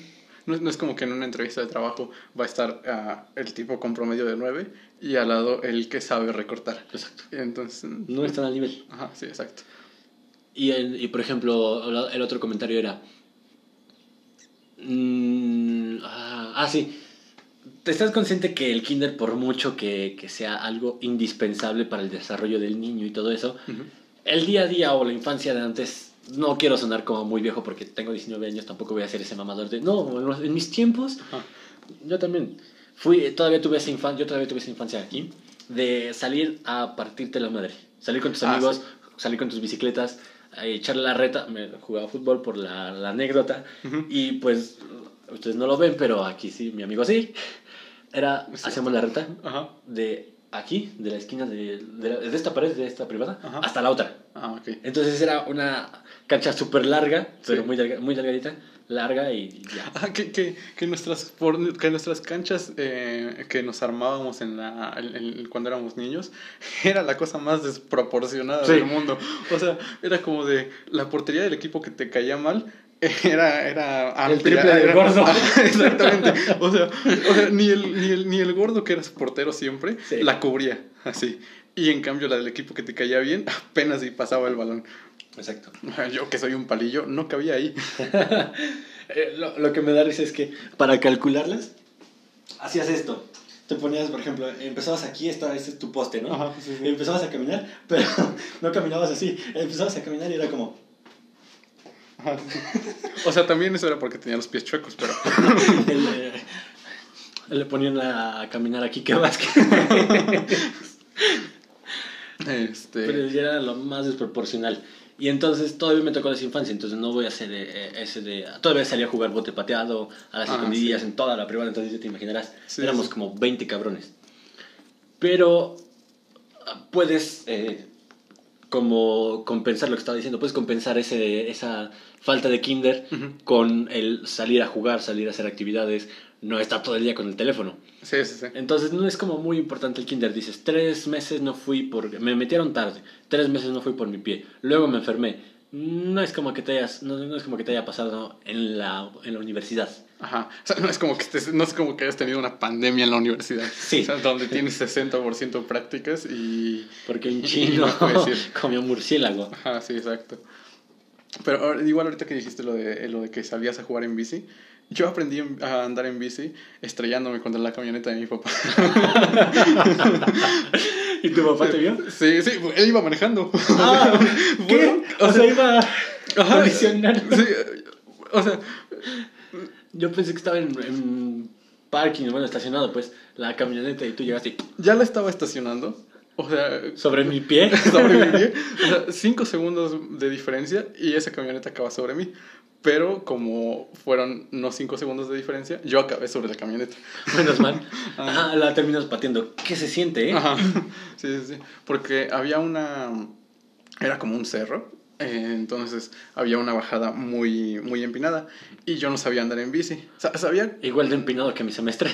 No, no, es como que en una entrevista de trabajo va a estar uh, el tipo con promedio de 9 y al lado el que sabe recortar. Exacto. Entonces. No están al nivel. Ajá, sí, exacto. Y, el, y por ejemplo, el otro comentario era. Mmm, ah, ah, sí. ¿Te estás consciente que el kinder, por mucho que, que, sea algo indispensable para el desarrollo del niño y todo eso, el día a día o la infancia de antes, no quiero sonar como muy viejo porque tengo 19 años, tampoco voy a ser ese mamador de, no, en mis tiempos, yo también fui, todavía tuve esa infancia, yo todavía tuve esa infancia aquí, de salir a partirte la madre, salir con tus ah, amigos, salir con tus bicicletas, echarle la reta, me jugaba fútbol por la, la anécdota, y pues ustedes no lo ven, pero aquí sí, mi amigo sí. Era, hacíamos la reta de aquí, de la esquina de, de, esta pared, de esta privada, hasta la otra. Ah, Entonces era una cancha súper larga, pero muy, muy delgadita, larga y ya. Ah, que, que, que, nuestras, que nuestras canchas eh, que nos armábamos en la, cuando éramos niños era la cosa más desproporcionada del mundo. O sea, era como de la portería del equipo que te caía mal era, era amplia. El triple gordo. exactamente. O sea, ni, el, ni, el, ni el gordo que era su portero siempre la cubría así. Y en cambio la del equipo que te caía bien apenas y pasaba el balón. Exacto. Yo que soy un palillo, no cabía ahí. Eh, lo, lo, que me da risa es que para calcularlas, hacías esto. Te ponías, por ejemplo, empezabas aquí, esta, este es tu poste, ¿no? Ajá, Empezabas a caminar, pero no caminabas así. Empezabas a caminar y era como o sea, también eso era porque tenía los pies chuecos, pero. le, ponían a caminar aquí que más que. este... Pero ya era lo más desproporcional. Y entonces todavía me tocó esa infancia, entonces no voy a hacer eh, ese de... Todavía salía a jugar bote pateado a las ah, escondidillas en toda la privada, entonces ya te imaginarás, éramos como 20 cabrones. Pero puedes eh, como compensar lo que estaba diciendo, puedes compensar ese, esa falta de kinder con el salir a jugar, salir a hacer actividades, no estar todo el día con el teléfono. Sí, sí, sí. Entonces no es como muy importante el kinder. Dices, tres meses no fui por... Me metieron tarde, tres meses no fui por mi pie, luego me enfermé. No es como que te, hayas, no, es como que te haya pasado en la, en la universidad. Ajá. O sea, no es, como que no es como que hayas tenido una pandemia en la universidad. Sí. O sea, donde tienes 60% prácticas y... Porque un chino comió murciélago. Ajá, sí, exacto. Pero igual ahorita que dijiste lo de, lo de que salías a jugar en bici, yo aprendí a andar en bici estrellándome contra la camioneta de mi papá. ¿Y tu papá te vio? Sí, sí, él iba manejando. Ah, ¿qué? o, sea, iba a Sí, o sea... Yo pensé que estaba en, en parking, bueno, estacionado, pues, la camioneta y tú llegaste y... Ya la estaba estacionando o sea, sobre mi pie. sobre mi pie. O sea, cinco segundos de diferencia y esa camioneta acaba sobre mí. Pero como fueron no cinco segundos de diferencia, yo acabé sobre la camioneta. Menos mal. Ah, la terminas pateando. ¿Qué se siente, eh? Ajá. Sí, sí, sí. Porque había una. Era como un cerro. Eh, entonces había una bajada muy, muy empinada y yo no sabía andar en bici. ¿Sabía? Igual de empinado que mi semestre.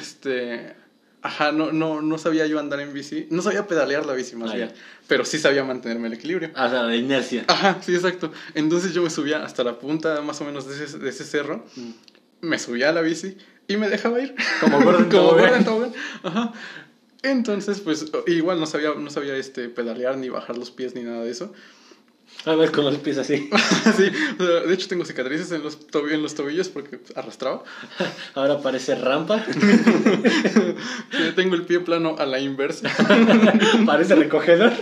este, Ajá, no, no, no sabía yo andar en bici. No sabía pedalear la bici más ah, bien. Pero sí sabía mantenerme el equilibrio. Ah, o sea, la inercia. Ajá, sí, exacto. Entonces yo me subía hasta la punta más o menos de ese, de ese cerro. Mm. Me subía a la bici y me dejaba ir. Como Gordon Como Ajá. Entonces, pues igual no sabía, no sabía este, pedalear ni bajar los pies ni nada de eso. A ver, con los pies así. sí, de hecho tengo cicatrices en los, en los tobillos porque arrastraba. Ahora parece rampa. tengo el pie plano a la inversa. parece recogedor.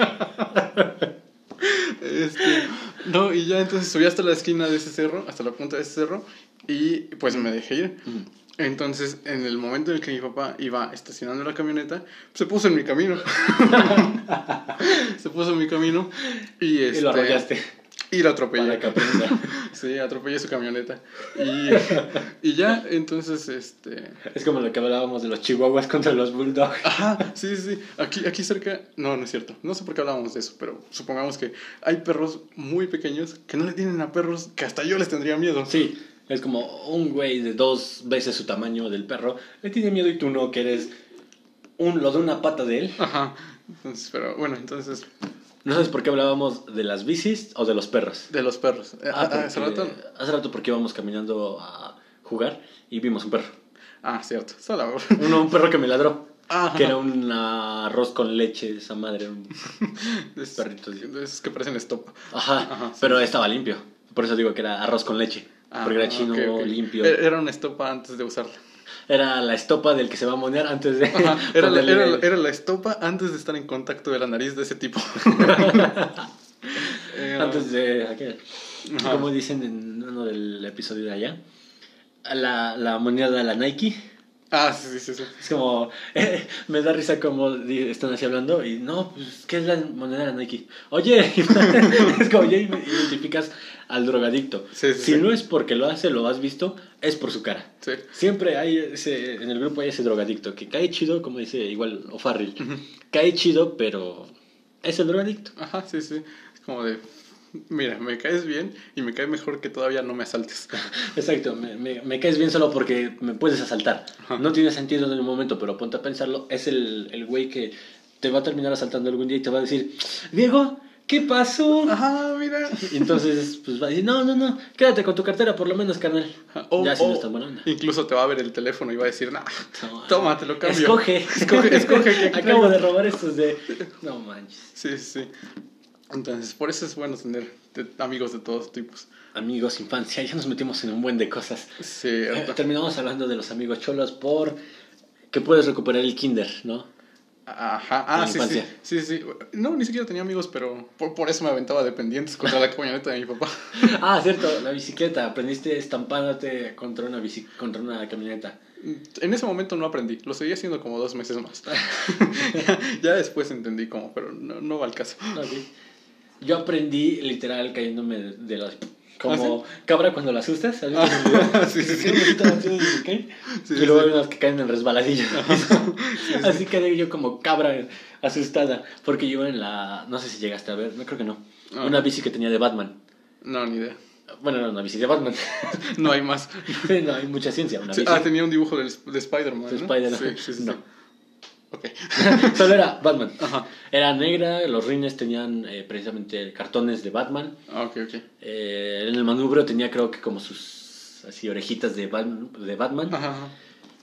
Este, no, y ya entonces subí hasta la esquina de ese cerro, hasta la punta de ese cerro, y pues me dejé ir. Entonces, en el momento en el que mi papá iba estacionando la camioneta, se puso en mi camino. se puso en mi camino y, este, y lo arrollaste. Y lo atropellé. sí, atropellé su camioneta. Y, y, ya, entonces, este... Es como lo que hablábamos de los chihuahuas contra los bulldogs. Ajá, sí, sí. Aquí, aquí cerca... No, no es cierto. No sé por qué hablábamos de eso, pero supongamos que hay perros muy pequeños que no le tienen a perros que hasta yo les tendría miedo. Sí, es como un güey de dos veces su tamaño del perro le tiene miedo y tú no, que eres un, lo de una pata de él. Ajá. Entonces, pero bueno, entonces. No sabes por qué hablábamos de las bicis o de los perros. De los perros. Ah, ah hace rato. Hace rato porque íbamos caminando a jugar y vimos un perro. Ah, cierto. Solo. Uno, un perro que me ladró. Que era un arroz con leche, esa madre. Un perrito. Es que parecen estopa. Ajá, pero estaba limpio. Por eso digo que era arroz con leche. Ah, porque era chino, limpio. Era una estopa antes de usarla. Era la estopa del que se va a monear antes de. Era, la, era, la, estopa antes de estar en contacto de la nariz de ese tipo. antes de. Como dicen en uno del episodio de allá. La, la moneda de la Nike Ah, sí, sí, sí. Es como, eh, me da risa como están así hablando y no, pues, ¿qué es la moneda de Nike? Oye, es como, ya identificas al drogadicto. si no es porque lo hace, lo has visto, es por su cara. Siempre hay ese, en el grupo hay ese drogadicto que cae chido, como dice igual O'Farrill, cae chido, pero es el drogadicto. Ajá, sí, sí. Es como de, mira, me caes bien y me cae mejor que todavía no me asaltes. Exacto, me, me, me caes bien solo porque me puedes asaltar. No tiene sentido en el momento, pero ponte a pensarlo, es el, el güey que te va a terminar asaltando algún día y te va a decir, Diego, ¿qué pasó? Ajá, mira. Y entonces, pues va a decir, no, no, no, quédate con tu cartera por lo menos, carnal. ya si no está Incluso te va a ver el teléfono y va a decir, no, toma, te lo cambio. Escoge, escoge, escoge. Acabo de robar estos de... No manches. Sí, sí. Entonces, por eso es bueno tener amigos de todos tipos. Amigos, infancia, ya nos metimos en un buen de cosas. Sí. Eh, terminamos hablando de los amigos cholos por que puedes recuperar el kinder, ¿no? Ajá, ah, sí, sí, sí, sí. No, ni siquiera tenía amigos, pero por, por eso me aventaba dependientes contra la camioneta de mi papá. ah, cierto, la bicicleta. Aprendiste estampándote contra una, bici, contra una camioneta. En ese momento no aprendí, lo seguí haciendo como dos meses más. ya, después entendí cómo, pero no, no va al caso. Yo aprendí literal cayéndome de las... Como ¿Ah, cabra cuando la asustas, ah, sí, sí, sí. y luego hay unas que caen en resbaladillas. Así quedé yo como cabra asustada. Porque yo en la. No sé si llegaste a ver, no creo que no. Ah. Una bici que tenía de Batman. No, ni idea. Bueno, no, una bici de Batman. no hay más. no hay mucha ciencia. Una bici. Ah, tenía un dibujo de, de Spider-Man. De Spider-Man. Sí, sí, no. Okay. Solo era Batman. Era negra, los rines tenían eh, precisamente cartones de Batman. Ah, okay, okay. Eh, en el manubrio tenía creo que como sus así orejitas de, Batman, de Batman. Ajá.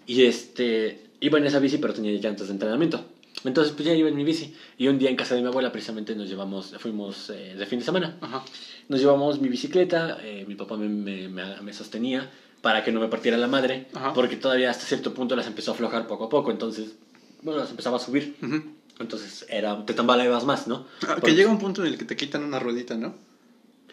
Y este iba en esa bici pero tenía llantas de entrenamiento. Entonces pues ya iba en mi bici. Y un día en casa de mi abuela precisamente nos llevamos, fuimos eh, de fin de semana. Ajá. Nos llevamos mi bicicleta, mi papá me, me, me, sostenía para que no me partiera la madre, porque todavía hasta cierto punto las empezó a aflojar poco a poco. Entonces bueno, las empezaba a subir. Entonces era, te tambaleabas más, ¿no? Ah, que llega un punto en el que te quitan una ruedita, ¿no?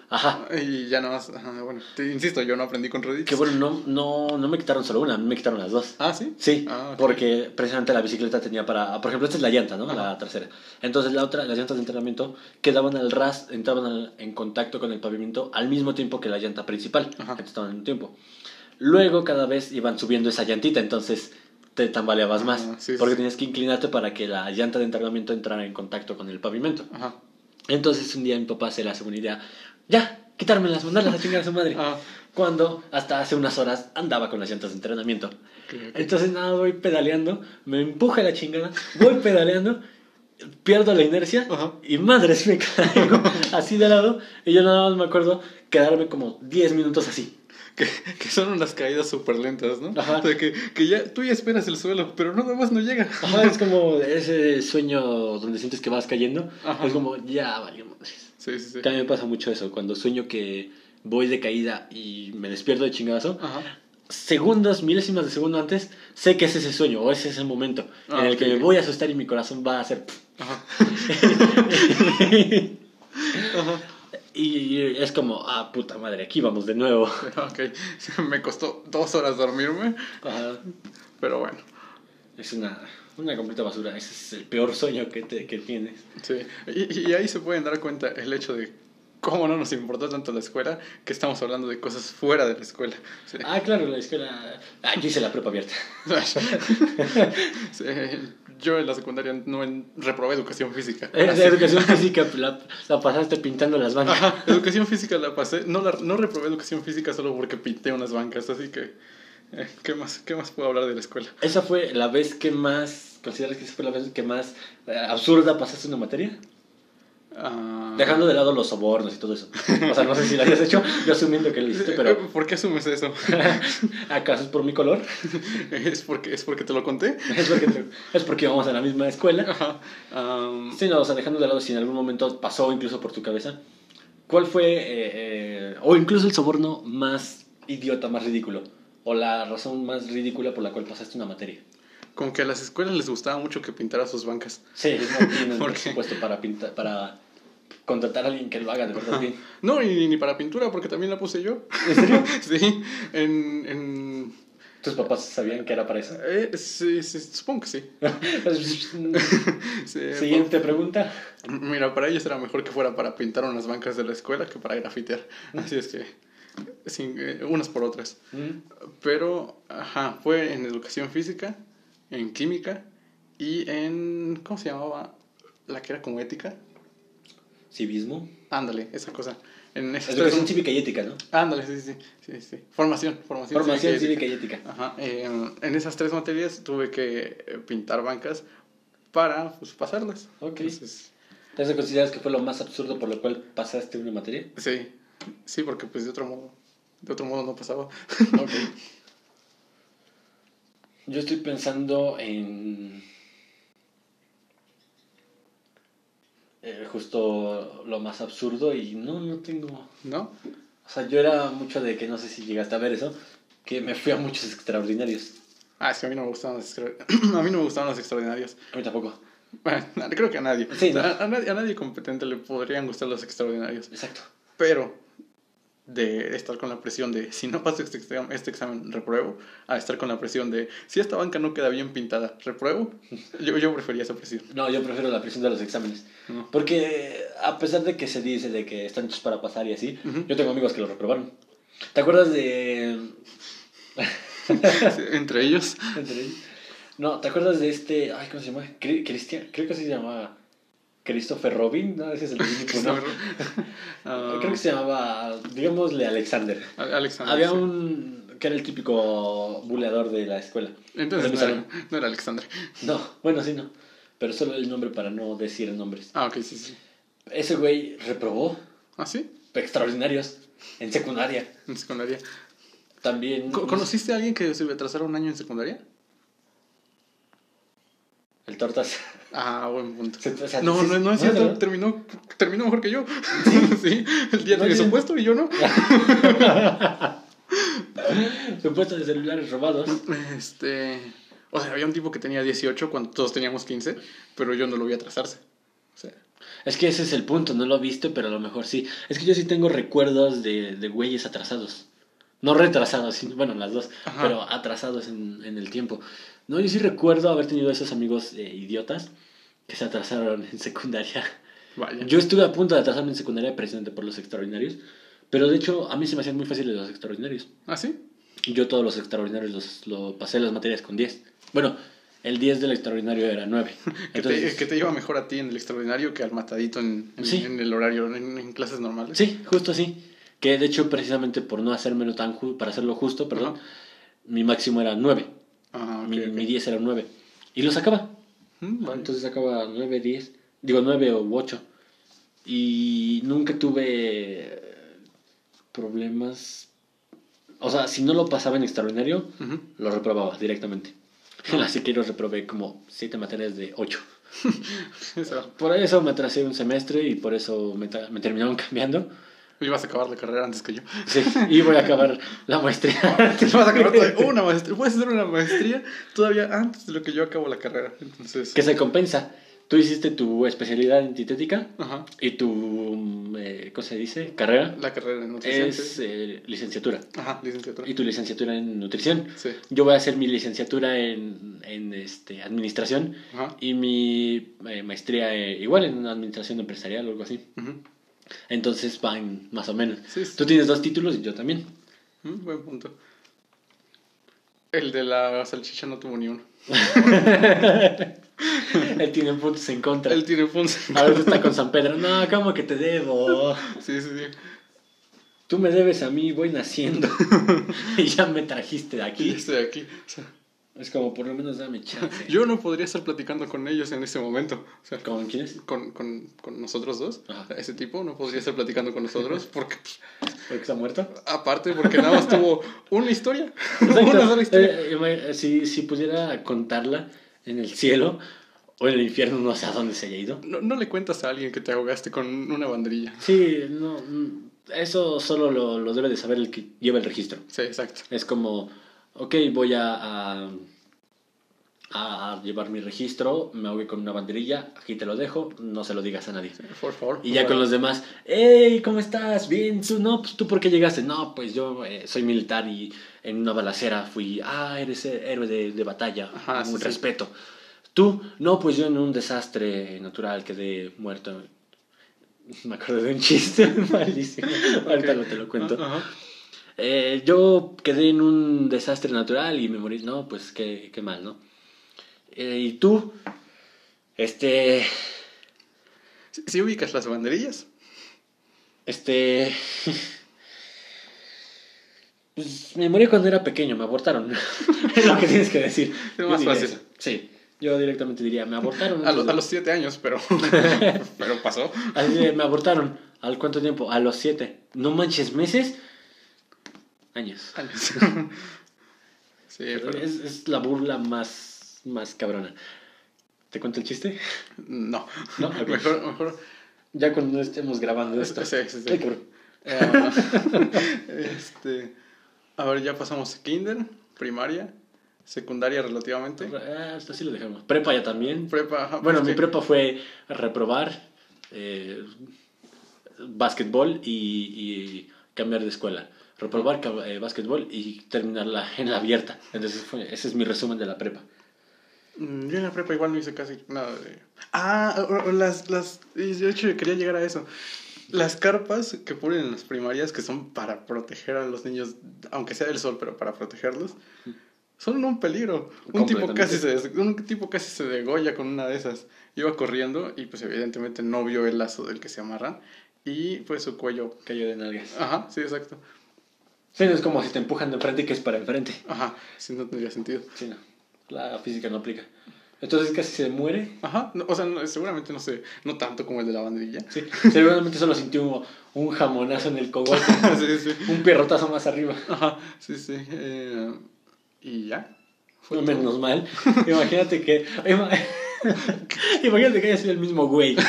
Ajá. Y ya no más, bueno, te insisto, yo no aprendí con rueditas. Que bueno, no, no, no me quitaron solo una, me quitaron las dos. Ah, ¿sí? Sí, ah, porque precisamente la bicicleta tenía para, por ejemplo, esta es la llanta, ¿no? La tercera. Entonces la otra, las llantas de entrenamiento quedaban al ras, entraban en contacto con el pavimento al mismo tiempo que la llanta principal, Ajá. estaban en un tiempo. Luego cada vez iban subiendo esa llantita, entonces te tambaleabas más. porque tenías que inclinarte para que la llanta de entrenamiento entrara en contacto con el pavimento. Entonces un día mi papá se le hace una idea, ya, quitármelas, mandarlas a chingar a su madre. Cuando hasta hace unas horas andaba con las llantas de entrenamiento. Entonces nada, voy pedaleando, me empuja la chingada, voy pedaleando, pierdo la inercia y madres me caigo así de lado. Y yo nada más me acuerdo quedarme como 10 minutos así que, que son unas caídas súper lentas, ¿no? Ajá. O sea, que, que, ya tú ya esperas el suelo, pero nada más no llega. Ajá, es como ese sueño donde sientes que vas cayendo. Ajá. Es como, ya valió Sí, sí, sí. También me pasa mucho eso, cuando sueño que voy de caída y me despierto de chingazo. Ajá. Segundos, milésimas de segundo antes, sé que es ese sueño o ese es ese momento ah, en el que me voy a asustar y mi corazón va a hacer. Ajá. Ajá. Y es como, ah, puta madre, aquí vamos de nuevo. Ok, me costó dos horas dormirme. Pero bueno. Es una, una completa basura. Ese es el peor sueño que, te, que tienes. Sí, y, y ahí se pueden dar cuenta el hecho de cómo no nos importó tanto la escuela que estamos hablando de cosas fuera de la escuela. Ah, claro, la escuela. Ah, yo hice la prepa abierta. sí, yo en la secundaria no en, reprobé educación física. educación física la, la, pasaste pintando las bancas. educación física la pasé. No, la, no reprobé educación física solo porque pinté unas bancas, así que. Eh, ¿Qué más, ¿Qué más puedo hablar de la escuela? ¿Esa fue la vez que más, consideras que esa fue la vez que más eh, absurda pasaste una materia? Ah, Dejando de lado los sobornos y todo eso. O sea, no sé si lo hayas hecho, yo asumiendo que lo hiciste, pero ¿Por qué asumes eso? ¿acaso es por mi color? ¿Es porque, ¿Es porque te lo conté? Es porque, es porque íbamos a la misma escuela. Ajá. Am, Sí, no, o sea, dejando de lado si en algún momento pasó incluso por tu cabeza, ¿cuál fue, eh, eh, o incluso el soborno más idiota, más ridículo? O la razón más ridícula por la cual pasaste una materia. como que a las escuelas les gustaba mucho que pintara sus bancas. Sí, no tienen presupuesto para, pintar, para contratar a alguien que lo haga de verdad bien. No, y ni para pintura, porque también la puse yo. ¿En serio? Sí, en... en ¿Tus papás sabían que era para eso? eh, sí, sí, supongo que sí. Sí, Siguiente pregunta. mira, para ellos era mejor que fuera para pintar unas bancas de la escuela que para grafitear. Así es que, sin, eh, unas por otras. Mm. Pero, ajá, fue en educación física, en química y en... ¿Cómo se llamaba? La que era como ética. Civismo. Ándale, esa cosa. En Educación cívica y ética, ¿no? Ándale, sí, sí, sí, sí. Formación, formación. Formación cívica y cívica y ética. Ajá, eh, en esas tres materias tuve que eh, pintar bancas para pues, pasarlas. Ok. Entonces, ¿Entonces consideras que fue lo más absurdo por lo cual pasaste una materia? sí, sí, porque pues de otro modo, de otro modo no pasaba. Ok. Yo estoy pensando en. Eh, justo lo más absurdo y no, no tengo. ¿No? O sea, yo era mucho de que no sé si llegaste a ver eso, que me fui a muchos extraordinarios. Ah, sí, a mí no me gustaban los, extra- a mí no me gustaban los extraordinarios. A mí tampoco. Bueno, creo que a nadie. Sí, ¿no? a, a nadie. A nadie competente le podrían gustar los extraordinarios. Exacto. Pero de estar con la presión de si no paso este examen, este examen repruebo, a estar con la presión de si esta banca no queda bien pintada, repruebo, yo, yo prefería esa presión. No, yo prefiero la presión de los exámenes. No. Porque a pesar de que se dice de que están hechos para pasar y así, yo tengo amigos que lo reprobaron. ¿Te acuerdas de Entre ellos, Entre ellos. No, ¿te acuerdas de este. Ay, ¿cómo se llama? Cri- Cristian. Creo que así se llamaba. Christopher Robin. No, ese es el Pooh, ¿no? Creo que se llamaba. Digámosle Alexander. Alexander. Había sí. un. que era el típico buleador de la escuela. Entonces no era, no era Alexander. No, bueno, sí, no. Pero solo el nombre para no decir nombres. Ah, ok, sí, sí. Ese güey reprobó ¿Ah, sí? extraordinarios en secundaria. En secundaria. También. Co- ¿Conociste a alguien que se atrasara un año en secundaria? El tortas. Ah, buen punto. Se- o sea, No, no, no es ¿no? cierto. Terminó, terminó mejor que yo. Sí, el día No, de su puesto y yo no. Supuestos de celulares robados. Este. O sea, había un tipo que tenía 18 cuando todos teníamos 15, pero yo no lo vi atrasarse. O sea, Es que ese es el punto, no lo viste, pero a lo mejor sí. Es que yo sí tengo recuerdos de, de güeyes atrasados. No retrasados, sino, bueno, las dos, Ajá. pero atrasados en, en el tiempo. No, yo sí recuerdo haber tenido esos amigos eh, idiotas que se atrasaron en secundaria. Yo estuve a punto de atrasarme en secundaria precisamente por los extraordinarios, pero de hecho a mí se me hacían muy fáciles los extraordinarios. ¿Ah, sí? Yo todos los extraordinarios los, lo pasé las materias con 10. Bueno, el 10 del extraordinario era 9. Que, te, que te lleva mejor a ti en el extraordinario que al matadito en, en, Sí. en el horario, en, en clases normales. Sí, justo así. Que de hecho, precisamente por no hacérmelo tan ju- para hacerlo justo, perdón, Ajá. mi máximo era 9. Ah, mi, ok. mi 10 era 9. Y lo sacaba. Mm, vale. Entonces sacaba 9, 10. Digo 9 o 8. Y nunca tuve eh, problemas. O sea, si no lo pasaba en extraordinario, Ujú. lo reprobaba directamente. En la siquiera reprobé como 7 materias de 8. Eso. Por eso me atrasé un semestre y por eso me, me terminaron cambiando. Ibas a acabar la carrera antes que yo. Sí, y voy a acabar la maestría. Vas a acabar una maestría. Puedes hacer una maestría todavía antes de lo que yo acabo la carrera. Entonces. que se compensa. Tú hiciste tu especialidad en dietética Ajá. y tu, eh, ¿cómo se dice? Carrera La carrera en nutrición. es eh, licenciatura. Ajá, licenciatura. Y tu licenciatura en nutrición. Sí. Yo voy a hacer mi licenciatura en, en este, administración Ajá. y mi eh, maestría eh, igual en administración empresarial o algo así. Ujú. Entonces van más o menos. Sí, sí. Tú tienes dos títulos y yo también. Mm, buen punto. El de la salchicha no tuvo ni uno. Él tiene puntos en contra. Él tiene puntos. A veces está con San Pedro. No, ¿cómo que te debo? Sí, sí, sí. Tú me debes a mí, voy naciendo. y ya me trajiste de aquí. Y estoy aquí. O sea, Es como, por lo menos dame chance. yo no podría estar platicando con ellos en ese momento. O sea, ¿Con quiénes? con, con, con nosotros dos. Ajá. Ese tipo no podría estar platicando con nosotros porque, pues, ¿Porque está muerto? aparte, porque nada más tuvo una historia. una sola historia. Eh, ima- si, si pudiera contarla en el cielo o en el infierno, no sé a dónde se haya ido. No, no le cuentas a alguien que te ahogaste con una banderilla. Sí, no, mm, eso solo lo, lo debe de saber el que lleva el registro. Sí, exacto. Es como, ok, voy a, a, a llevar mi registro, me ahogué con una banderilla, aquí te lo dejo, no se lo digas a nadie. Por favor. Y ya con los demás, hey, ¿cómo estás? Bien, tú, no, pues tú, ¿por qué llegaste? No, pues yo eh, soy militar y en una balacera fui, ah, eres héroe de, de batalla, Ajá, un sí, sí. respeto. Tú, no, pues yo en un desastre natural quedé muerto. Me acuerdo de un chiste malísimo, ahorita no te lo cuento. Ajá. Eh, yo quedé en un desastre natural y me morí. No, pues qué, qué mal, ¿no? Eh, y tú, este, ¿Sí, sí ubicas las banderillas? este, pues me morí cuando era pequeño, me abortaron. es lo que tienes que decir. Es más fácil. eso. Sí, yo directamente diría, me abortaron. A, los- antes a los siete años, pero, pero pasó. Así me abortaron. ¿Al cuánto tiempo? A los siete. No manches, meses. Años. Años. Sí, pero Es, es la burla más, más cabrona. ¿Te cuento el chiste? no. No. Mejor, mejor. Ya cuando estemos grabando esto. Sí, sí, sí. Ay, cabrón. Eh, este, a ver, ya pasamos kinder, primaria, secundaria relativamente. Ah, hasta así lo dejamos. Prepa ya también. Prepa, ajá, Bueno, pues mi prepa fue reprobar eh, básquetbol y, y cambiar de escuela. Reprobar eh, básquetbol y terminarla en la abierta. Entonces, fue- ese es mi resumen de la prepa. Mm, Yo en la prepa igual no hice casi nada de... Ah, las, las... De hecho, quería llegar a eso. Las carpas que ponen en las primarias, que son para proteger a los niños, aunque sea del sol, pero para protegerlos, son un peligro. Un tipo, casi se, un tipo casi se degolla con una de esas. Iba corriendo y pues evidentemente no vio el lazo del que se amarran y pues su cuello... Cayó de nalgas. Ajá, sí, exacto. Sí, no es como si te empujan de frente y que es para enfrente. Ajá, sí, no tendría sentido. Sí, no. La física no aplica. Entonces casi se muere. Ajá, no, o sea, no- seguramente no sé, no tanto como el de la banderilla. Sí, seguramente solo sintió un, un jamonazo en el cogote. sí, sí. un pierrotazo más arriba. Ajá, sí, sí. eh, y ya. Fue No, todo. menos mal. Imagínate que. ima- Imagínate que haya sido el mismo güey.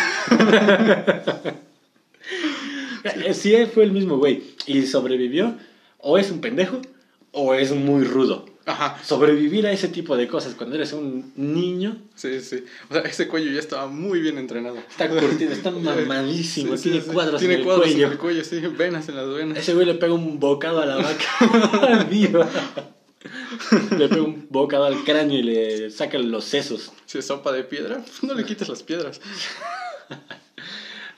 Eh, él fue el mismo güey y sobrevivió, o es un pendejo o es muy rudo. Ajá, Sobrevivir a ese tipo de cosas cuando eres un niño sí, sí. O sea, ese cuello ya estaba muy bien entrenado. está curtido, está mamadísimo, Sí, sí, tiene sí. cuadros Tiene en el cuadros cuello. en el cuello, sí, venas en las venas. Ese güey le pega un bocado a la vaca viva. le pega un bocado al cráneo y le saca los sesos. Si es sopa de piedra, no le quites las piedras.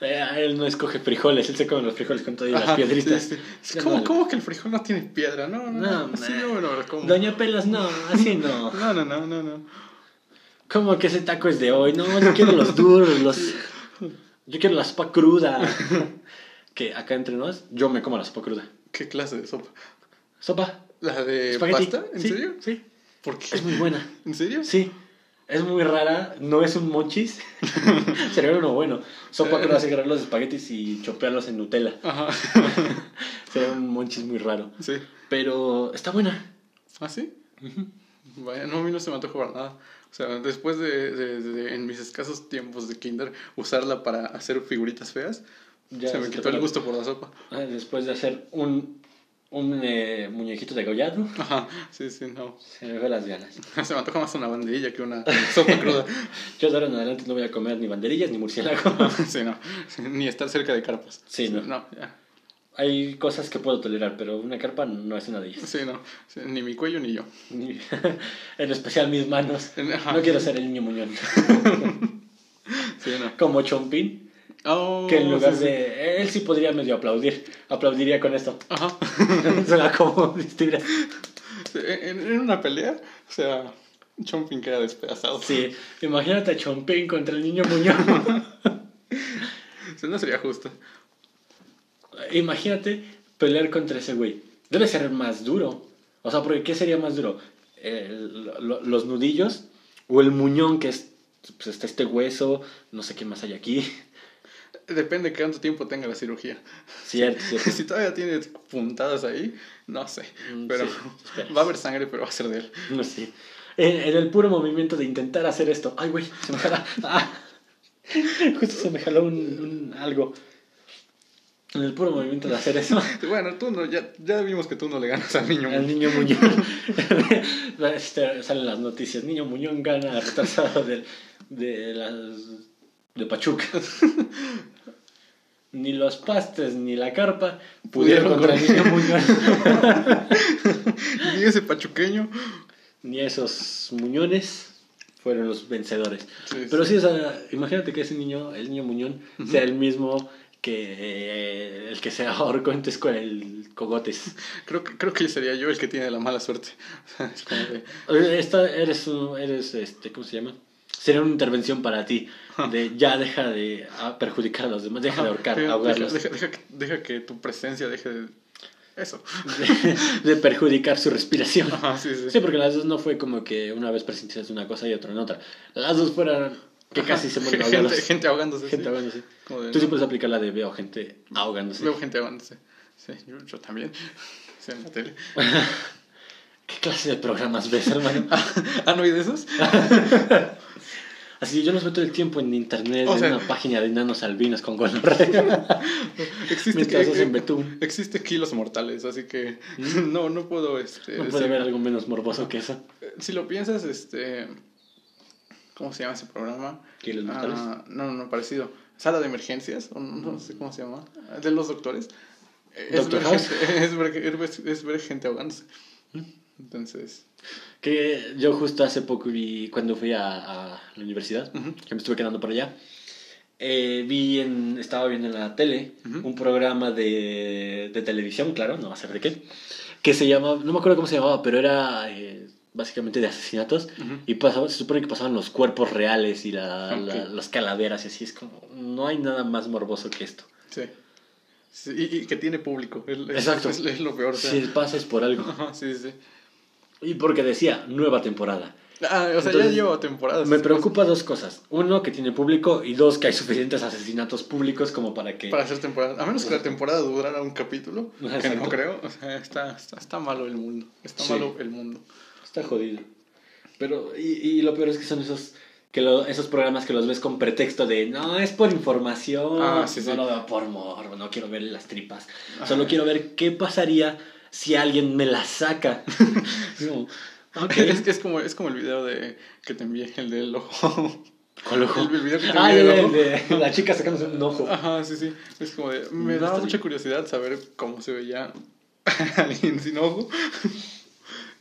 Eh, él no escoge frijoles, él se come los frijoles con todas las piedritas. sí, sí. Ya ¿Cómo, no- ¿Cómo que el frijol no tiene piedra? No, no, No, no. Así me lo como. Doña Pelas, no, así no. No, no, no, no, no. ¿Cómo que ese taco es de hoy? No, yo quiero los duros, los... Yo quiero la sopa cruda. que acá entre nos, yo me como la sopa cruda. ¿Qué clase de sopa? ¿Sopa? ¿La de pasta? ¿En Sí, serio? Sí. ¿Por qué? Es muy buena. ¿En serio? Sí. Es muy rara, no es un monchis. Sería uno bueno. Sopa cruda, así agarrar los espaguetis y chopearlos en Nutella. Ajá. Sería un monchis muy raro. Sí. Pero está buena. ¿Ah, sí? Vaya, no, a mí no se me antojó para nada. O sea, después de, de- de- en mis escasos tiempos de kinder, usarla para hacer figuritas feas, Ya se me quitó el gusto por la sopa. Ah, Después de hacer un, un eh, muñequito de gollado, Ajá, sí, sí, no. se me fue las ganas. Se me antoja más una banderilla que una sopa cruda. Yo de ahora en adelante no voy a comer ni banderillas ni murciélago. sí, no. Ni estar cerca de carpas. Sí, no. No, ya. Hay cosas que puedo tolerar, pero una carpa no es una de ellas. Sí, no. Sí, ni mi cuello ni yo. Ni- en especial mis manos. Ajá. No quiero ser el niño muñón. Sí, no. Como Chompín, Oh, que en lugar sí, sí. de... Él sí podría medio aplaudir. Aplaudiría con esto. Ajá. Suena como En, en una pelea, o sea, Chomping queda despedazado. Sí, imagínate a Chompín contra el niño muñón. Sí, no sería justo. Imagínate, pelear contra ese güey. Debe ser más duro. O sea, porque ¿qué sería más duro? ¿Los nudillos? ¿O el muñón que es, pues está este hueso? No sé qué más hay aquí. Depende de cuánto tiempo tenga la cirugía. Cierto, cierto. si todavía tiene puntadas ahí, no sé. Mm, pero va a haber sangre, pero va a ser de él. No sé. En, el puro movimiento de intentar hacer esto. Ay, güey, se me jala. Ah. Justo se me jaló un, algo. En el puro movimiento de hacer eso. Bueno, tú no, ya, ya vimos que tú no le ganas al niño Muñón. Al niño Muñón. Este, salen las noticias. Niño Muñón gana retrasado de, de, las, de Pachuca. ni los pastes ni la carpa pudieron, contra el niño Muñón. ni ese pachuqueño. Ni esos muñones fueron los vencedores. Pero sí, o sea, imagínate que ese niño, el niño Muñón, sea el mismo que eh, el que se ahorcó en con el cogotes. Creo que, creo que sería yo el que tiene la mala suerte. Esta, eres, eres, este, ¿cómo se llama? Sería una intervención para ti, de ya deja de perjudicar a los demás, deja de ahorcar, ahogarlos. Deja, deja, deja, que tu presencia deje de eso. De, perjudicar su respiración. sí, sí. sí, porque las dos no fue como que una vez presentaste una cosa y otra en otra. Las dos fueron que casi se mueren gente, gente ahogándose. Gente ahogándose. Tú sí puedes aplicar la de veo gente ahogándose. Veo gente ahogándose. Sí, yo, también. Sí, en la tele. ¿Qué clase de programas ves, hermano? ¿Ah, no hay de esos? Así yo los veo todo el tiempo en internet, en una página de nanos albinos con gonorrea. existe, que, en Betún. existe kilos mortales, así que ¿Mm? no, no puedo... Este, no puede haber algo menos morboso que eso. Eh, si lo piensas, este... ¿Cómo se llama ese programa? ¿Kilos mortales? Ah, no, no, parecido. Sala de emergencias, o no, sé cómo se llama. De los doctores. Es ver, gente, es, ver, es ver gente ahogándose. Entonces... Que yo justo hace poco vi, cuando fui a, a la universidad, que me estuve quedando por allá, eh, vi en, estaba viendo en la tele un programa de, de, televisión, claro, no va a ser de qué, que se llamaba, no me acuerdo cómo se llamaba, pero era eh, básicamente de asesinatos y pasaba, se supone que pasaban los cuerpos reales y la, las calaveras y así, es como, no hay nada más morboso que esto. Sí. y, que tiene público. Exacto. Es, lo peor. Si pases por algo. sí, sí. Y porque decía, nueva temporada. Ah, o sea, ya llevo temporadas. Me preocupa dos cosas. Uno, que tiene público. Y dos, que hay suficientes asesinatos públicos como para que... Para hacer temporada. A menos que la temporada durara un capítulo. Que no creo. O sea, está, está, está malo el mundo. Está malo el mundo. Está jodido. Pero, y, y lo peor es que son esos que esos programas que los ves con pretexto de no es por información, ah, no lo veo por morbo, no quiero ver las tripas, solo quiero ver qué pasaría si alguien me la saca. es, es, como, es como el video de que te envié, el del ojo. ¿Cuál ojo? El, video que te ah, ah, de, la chica sacándose un ojo. Ajá, sí, sí. Es como de, me daba mucha curiosidad saber cómo se veía alguien sin ojo.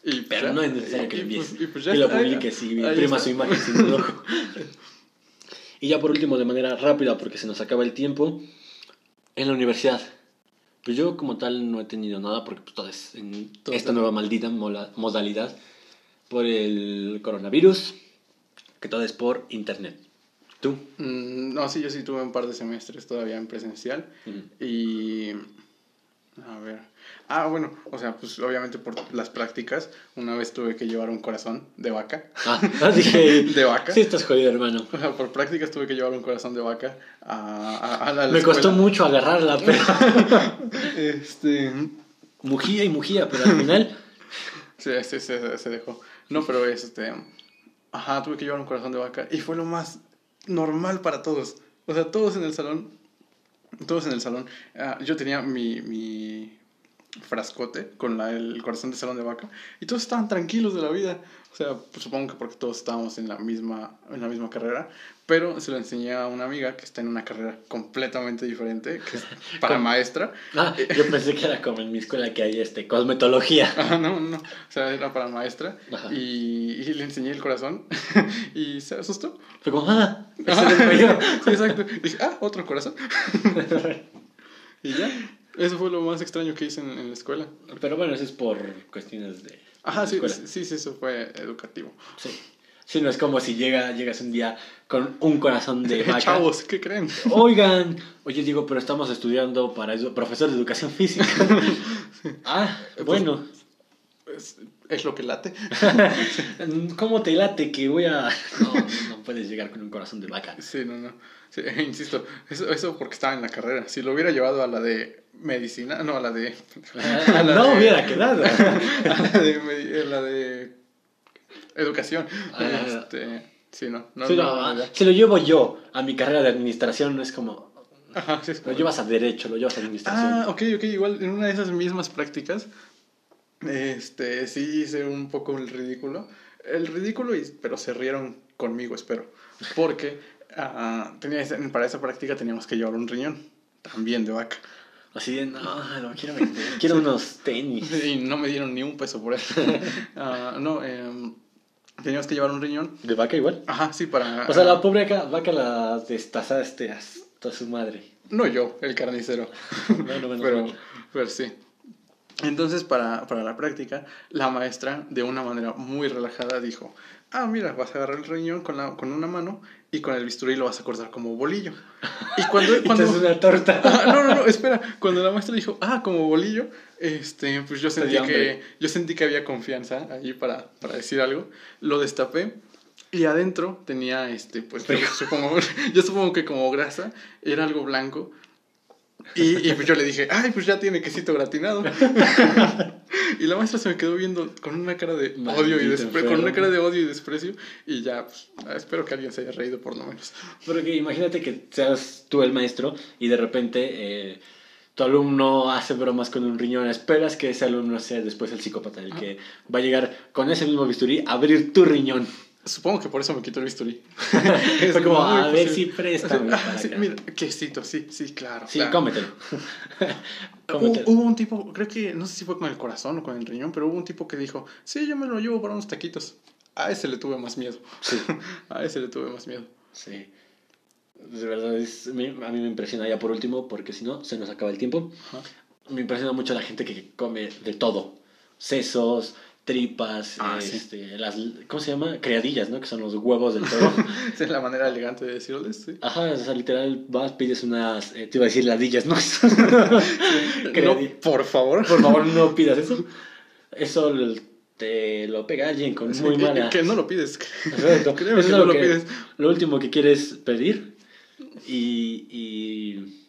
Y pues Pero no es necesario que lo envíes. Y, pues, y, lo publiques y imprima su imagen sin ojo. y ya por último, de manera rápida, porque se nos acaba el tiempo, en la universidad. Pues yo como tal no he tenido nada porque pues todo es en esta nueva maldita modalidad por el coronavirus, que todo es por internet. ¿Tú? Mm, no, sí, yo sí tuve un par de semestres todavía en presencial y... A ver, Ah, bueno, o sea, pues obviamente por las prácticas, una vez tuve que llevar un corazón de vaca. Ah, dije. de vaca. Sí, estás jodido, hermano. O sea, por prácticas tuve que llevar un corazón de vaca a, a, la, Me costó mucho agarrarla, pero. este. Mujía y mujía, pero al final. sí, sí, se, se dejó. No, pero este. Ajá, tuve que llevar un corazón de vaca y fue lo más normal para todos. O sea, todos en el salón. Todos en el salón. Ah, yo tenía mi, mi frascote con la, el corazón de salón de vaca y todos estaban tranquilos de la vida. O sea, pues, supongo que porque todos estábamos en la misma en la misma carrera, pero se lo enseñé a una amiga que está en una carrera completamente diferente, que es para maestra. Ah, yo pensé que era como en mi escuela que hay este cosmetología. Ah, no, no, o sea, era para maestra y, y, le enseñé el corazón y se asustó. Fue como, ah, sí, exacto. dije, ah, otro corazón. y ya. Eso fue lo más extraño que hice en, la escuela. Pero bueno, eso es por cuestiones de. Ajá, sí, sí, sí, eso fue educativo. Sí. Sí, no es como si llega, llegas un día con un corazón de vaca. Chavos, ¿qué creen? Oigan, oye, digo, pero estamos estudiando para edu- profesor de educación física. ah, bueno. Es, es lo que late. ¿Cómo te late que voy a.? No, no puedes llegar con un corazón de vaca. Sí, no, no. Sí, insisto, eso, eso porque estaba en la carrera. Si lo hubiera llevado a la de medicina, no, a la de... a la no de- hubiera quedado. a la de, a la de educación. Ah. este, sí, no. no, Sí, no, no, no, ah, lo llevo yo a mi carrera de administración, no es como. Ajá, sí, es Lo llevas a derecho, lo llevas a administración. Ah, ok, ok, igual en una de esas mismas prácticas, este, sí hice un poco el ridículo. El ridículo, y- pero se rieron conmigo, espero. Porque ah, tenía para esa práctica teníamos que llevar un riñón, también de vaca. Así de, no, lo quiero vender. Quiero unos tenis. Y no me dieron ni un peso por eso. Ah, no, em, teníamos que llevar un riñón. ¿De vaca igual? Ajá, sí, para... O sea, la pobre vaca, la destazaste hasta su madre. No yo, el carnicero. Bueno, menos pero, pero sí. Entonces, para, para la práctica, la maestra, de una manera muy relajada, dijo, ah, mira, vas a agarrar el riñón con, la, con una mano y con el bisturí lo vas a cortar como bolillo. Y cuando... Cuando haces una torta. Ah, no, no, no, espera. Cuando la maestra dijo, ah, como bolillo, este, pues yo sentí que, yo sentí que había confianza ahí para, para decir algo. Lo destapé y adentro tenía, este, pues yo supongo, yo supongo que como grasa era algo blanco. Y, y pues yo le dije, ay, pues ya tiene quesito gratinado. y la maestra se me quedó viendo con una cara de Maldito odio y desprecio, con una cara de odio y desprecio. Y ya, pues, espero que alguien se haya reído por lo menos. Porque imagínate que seas tú el maestro y de repente eh, tu alumno hace bromas con un riñón. Esperas que ese alumno sea después el psicópata, el que va a llegar con ese mismo bisturí a abrir tu riñón. Supongo que por eso me quitó el bisturí. Fue como, a ver si préstame Ah, para sí, acá. mira, quesito, sí, sí, claro. Sí, claro. cómetelo. Hubo, cómetelo. hubo un tipo, creo que, no sé si fue con el corazón o con el riñón, pero hubo un tipo que dijo, sí, yo me lo llevo para unos taquitos. A ese le tuve más miedo. Sí. A ese le tuve más miedo. Sí. De verdad, es, a mí me impresiona ya por último, porque si no, se nos acaba el tiempo. Ajá. Me impresiona mucho la gente que come de todo. Sesos, tripas, Ah, sí. este, las, ¿cómo se llama? Criadillas, ¿no? Que son los huevos del toro. Esa es la manera elegante de decirles, sí. Ajá, o sea, literal, vas, pides unas, eh, te iba a decir ladillas, ¿no? No, por favor. Por favor, no pidas eso. Eso te lo pega alguien con muy Sí, mala... Que no lo pides. Exacto. Eso que es no lo, lo que- pides. lo último que quieres pedir. Y, y...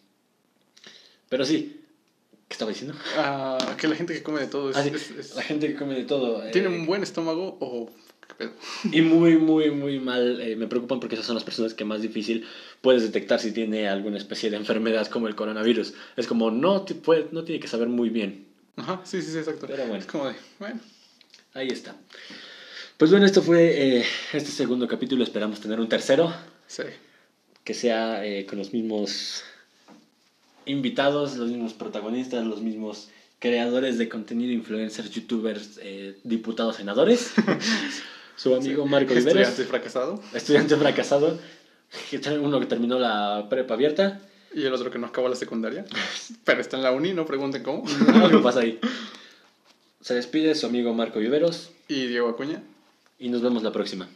Pero sí, ¿qué estaba diciendo? Ah, que la gente que come de todo es, Ah, sí, es- es- La gente que come de todo. eh, tiene un buen estómago o... ¿qué pedo? Y muy, muy, muy mal. eh, me preocupan porque esas son las personas que más difícil puedes detectar si tiene alguna especie de enfermedad como el coronavirus. Es como, no, te puede, no tiene que saber muy bien. Ajá, sí, sí, sí, exacto. Pero bueno. Es como de, bueno. Ahí está. Pues bueno, esto fue eh, este segundo capítulo. Esperamos tener un tercero Sí. Que sea eh, con los mismos invitados, los mismos protagonistas, los mismos creadores de contenido, influencers, youtubers, eh, diputados, senadores. Su amigo Marco Estudiante Viveros, fracasado. estudiante fracasado, uno que terminó la prepa abierta. Y el otro que no acabó la secundaria. Pero está en la uni, no pregunten cómo. Algo pasa ahí. Se despide su amigo Marco Viveros Y Diego Acuña. y nos vemos la próxima.